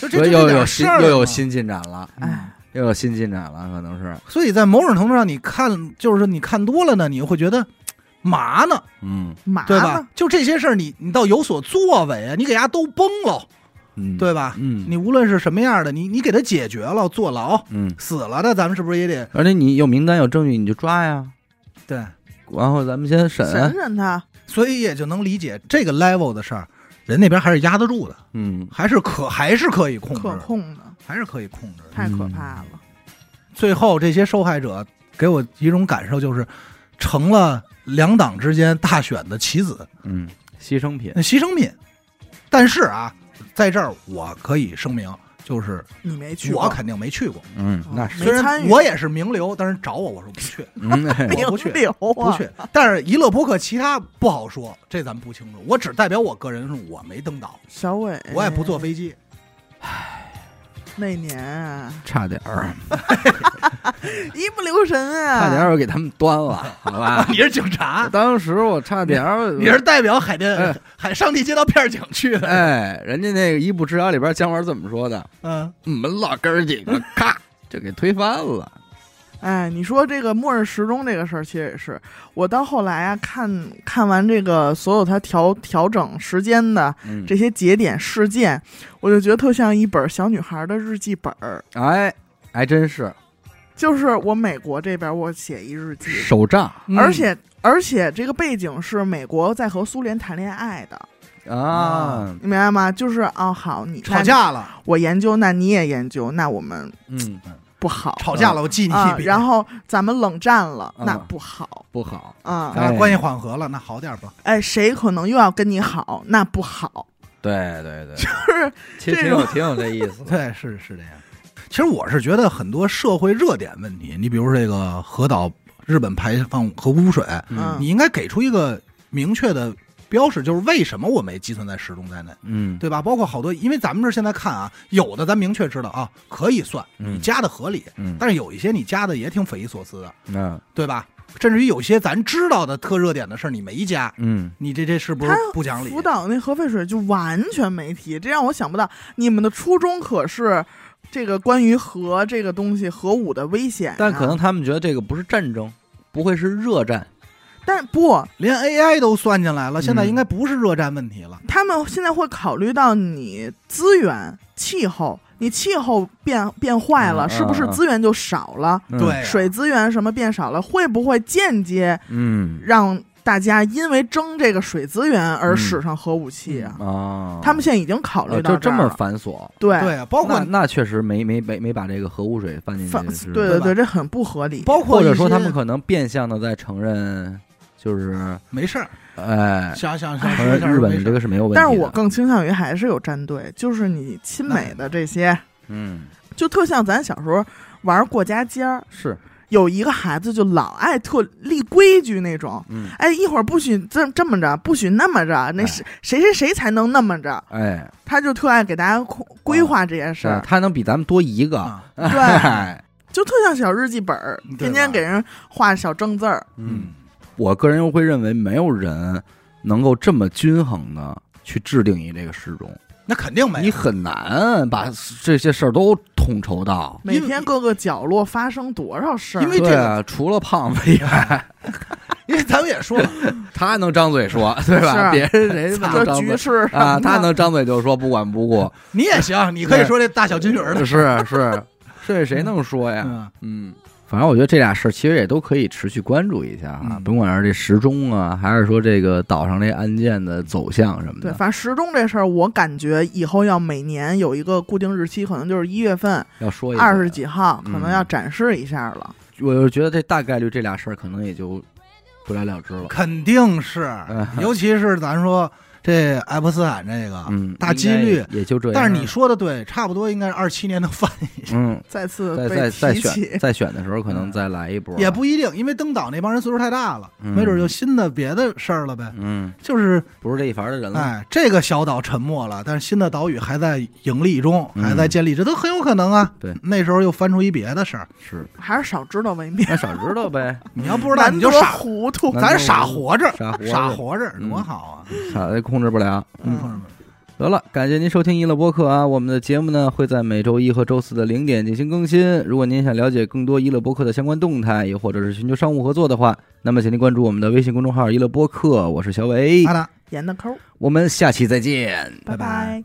就这又有新又有新进展了，哎，又有新进展了，可能是，所以在某种程度上，你看，就是你看多了呢，你会觉得麻呢，嗯。麻对吧？呢？？就这些事儿，你你倒有所作为啊，你给伢都崩了，嗯，对吧？嗯，你无论是什么样的，你你给他解决了，坐牢嗯，死了的，咱们是不是也得而且你有名单有证据你就抓呀，对？然后咱们先审，审审他，所以也就能理解这个 level 的事儿，人那边还是压得住的，嗯。还是可还是可以控制，可控的，还是可以控制的。太可怕了。最后这些受害者给我一种感受，就是成了两党之间大选的棋子、嗯，牺牲品，牺牲品。但是啊，在这儿我可以声明，就是你没去过，我肯定没去过。嗯，那是，虽然我也是名流，但是找我我说不去，我不去名流啊，不去。但是娱乐播客其他不好说，这咱们不清楚。我只代表我个人，是我没登岛，小伟，我也不坐飞机。那年啊，差点儿，一不留神啊，差点儿我给他们端了，好吧？你是警察，当时我差点儿，你是代表海淀、哎海上地街道片警去的。哎，人家那个一步之遥里边姜文怎么说的？嗯，我们老哥儿几个咔就给推翻了。哎，你说这个末日时钟这个事儿，其实也是我到后来啊，看看完这个所有他调调整时间的嗯，这些节点事件，我就觉得特像一本小女孩的日记本儿。哎，还真是。就是我美国这边我写一日记，手账嗯而且而且这个背景是美国在和苏联谈恋爱的，啊，你明白吗？就是哦，好，你吵，架了，我研究，那你也研究，那我们嗯，不好吵架了，我记你啊一。笔。然后咱们冷战了，嗯那不好不好，啊。咱俩关系缓和了，那好点吧。哎，谁可能又要跟你好，那不好。对对对，就是其实挺有挺有这意思，对，是是这样。其实我是觉得很多社会热点问题，你比如说这个核岛日本排放核污水，嗯你应该给出一个明确的标识，就是为什么我没计算在时钟在内，嗯，对吧？包括好多，因为咱们这儿现在看啊，有的咱明确知道啊，可以算，嗯你加的合理，嗯，但是有一些你加的也挺匪夷所思的，嗯对吧？甚至于有些咱知道的特热点的事儿你没加，嗯，你这这是不是不讲理？福岛那核废水就完全没提，这让我想不到，你们的初衷可是这个关于核这个东西核武的危险啊、但可能他们觉得这个不是战争，不会是热战，但不，连 AI 都算进来了，现在嗯应该不是热战问题了。他们现在会考虑到你资源、气候，你气候变变坏了，嗯是不是资源就少了？嗯。对啊。水资源什么变少了，会不会间接嗯。让大家因为争这个水资源而嗯使上核武器啊？啊，他们现在已经考虑呃就这么繁琐，对。对啊，包括那那确实没没没没把这个核污水放进对对对，这很不合理。包括或者说他们可能变相的在承认，就是没事儿，哎，想想想承说一下认日本这个是没有问题，但是我更倾向于还是有战队，就是你亲美的这些，嗯就特像咱小时候玩过家家儿，是有一个孩子就老爱特立规矩那种。嗯哎，一会儿不许这这么着，不许那么着，那是谁谁谁谁才能那么着？哎，他就特爱给大家规规划这件事儿，是他能比咱们多一个，啊，对，哎就特像小日记本儿，天天给人画小正字儿。嗯，我个人又会认为没有人能够这么均衡的去制定一这个时钟，那肯定没。你很难把这些事儿都统筹到。每天各个角落发生多少事儿？因为这个啊，除了胖子以外，因为咱们也说了，他能张嘴说，对吧？是别人谁能张嘴局势啊？他能张嘴就说，不管不顾，你也行，你可以说这大小金鱼儿的。是是，这谁能说呀？嗯，嗯，反正我觉得这俩事儿其实也都可以持续关注一下啊，嗯。甭管是这时钟啊，还是说这个岛上这案件的走向什么对，的，反正时钟这事儿，我感觉以后要每年有一个固定日期，可能就是一月份要说一下。二十，几号，嗯可能要展示一下了。我就觉得这大概率这俩事儿可能也就不了了之了。肯定是嗯，尤其是咱说这爱泼斯坦这个，嗯，大几率也就这样。但是你说的对，差不多应该是二七年能翻一，嗯，再次再被再再选提起，再选的时候，可能再来一波，也不一定，因为登岛那帮人岁数太大了，嗯没准就新的别的事儿了呗。嗯，就是不是这一伐的人了。哎，这个小岛沉没了，但是新的岛屿还在盈利中，嗯还在建立，这都很有可能啊。对那时候又翻出一别的事儿，是，还是少知道为妙。那少知道呗，你要不知道你就傻，糊涂，咱傻活着，傻活着傻活着嗯多好啊！傻的控制不了。嗯得了，感谢您收听娱乐播客啊！我们的节目呢会在每周一和周四的零点进行更新。如果您想了解更多娱乐播客的相关动态，又或者是寻求商务合作的话，那么请您关注我们的微信公众号“娱乐播客”，我是小伟严的抠，我们下期再见。拜拜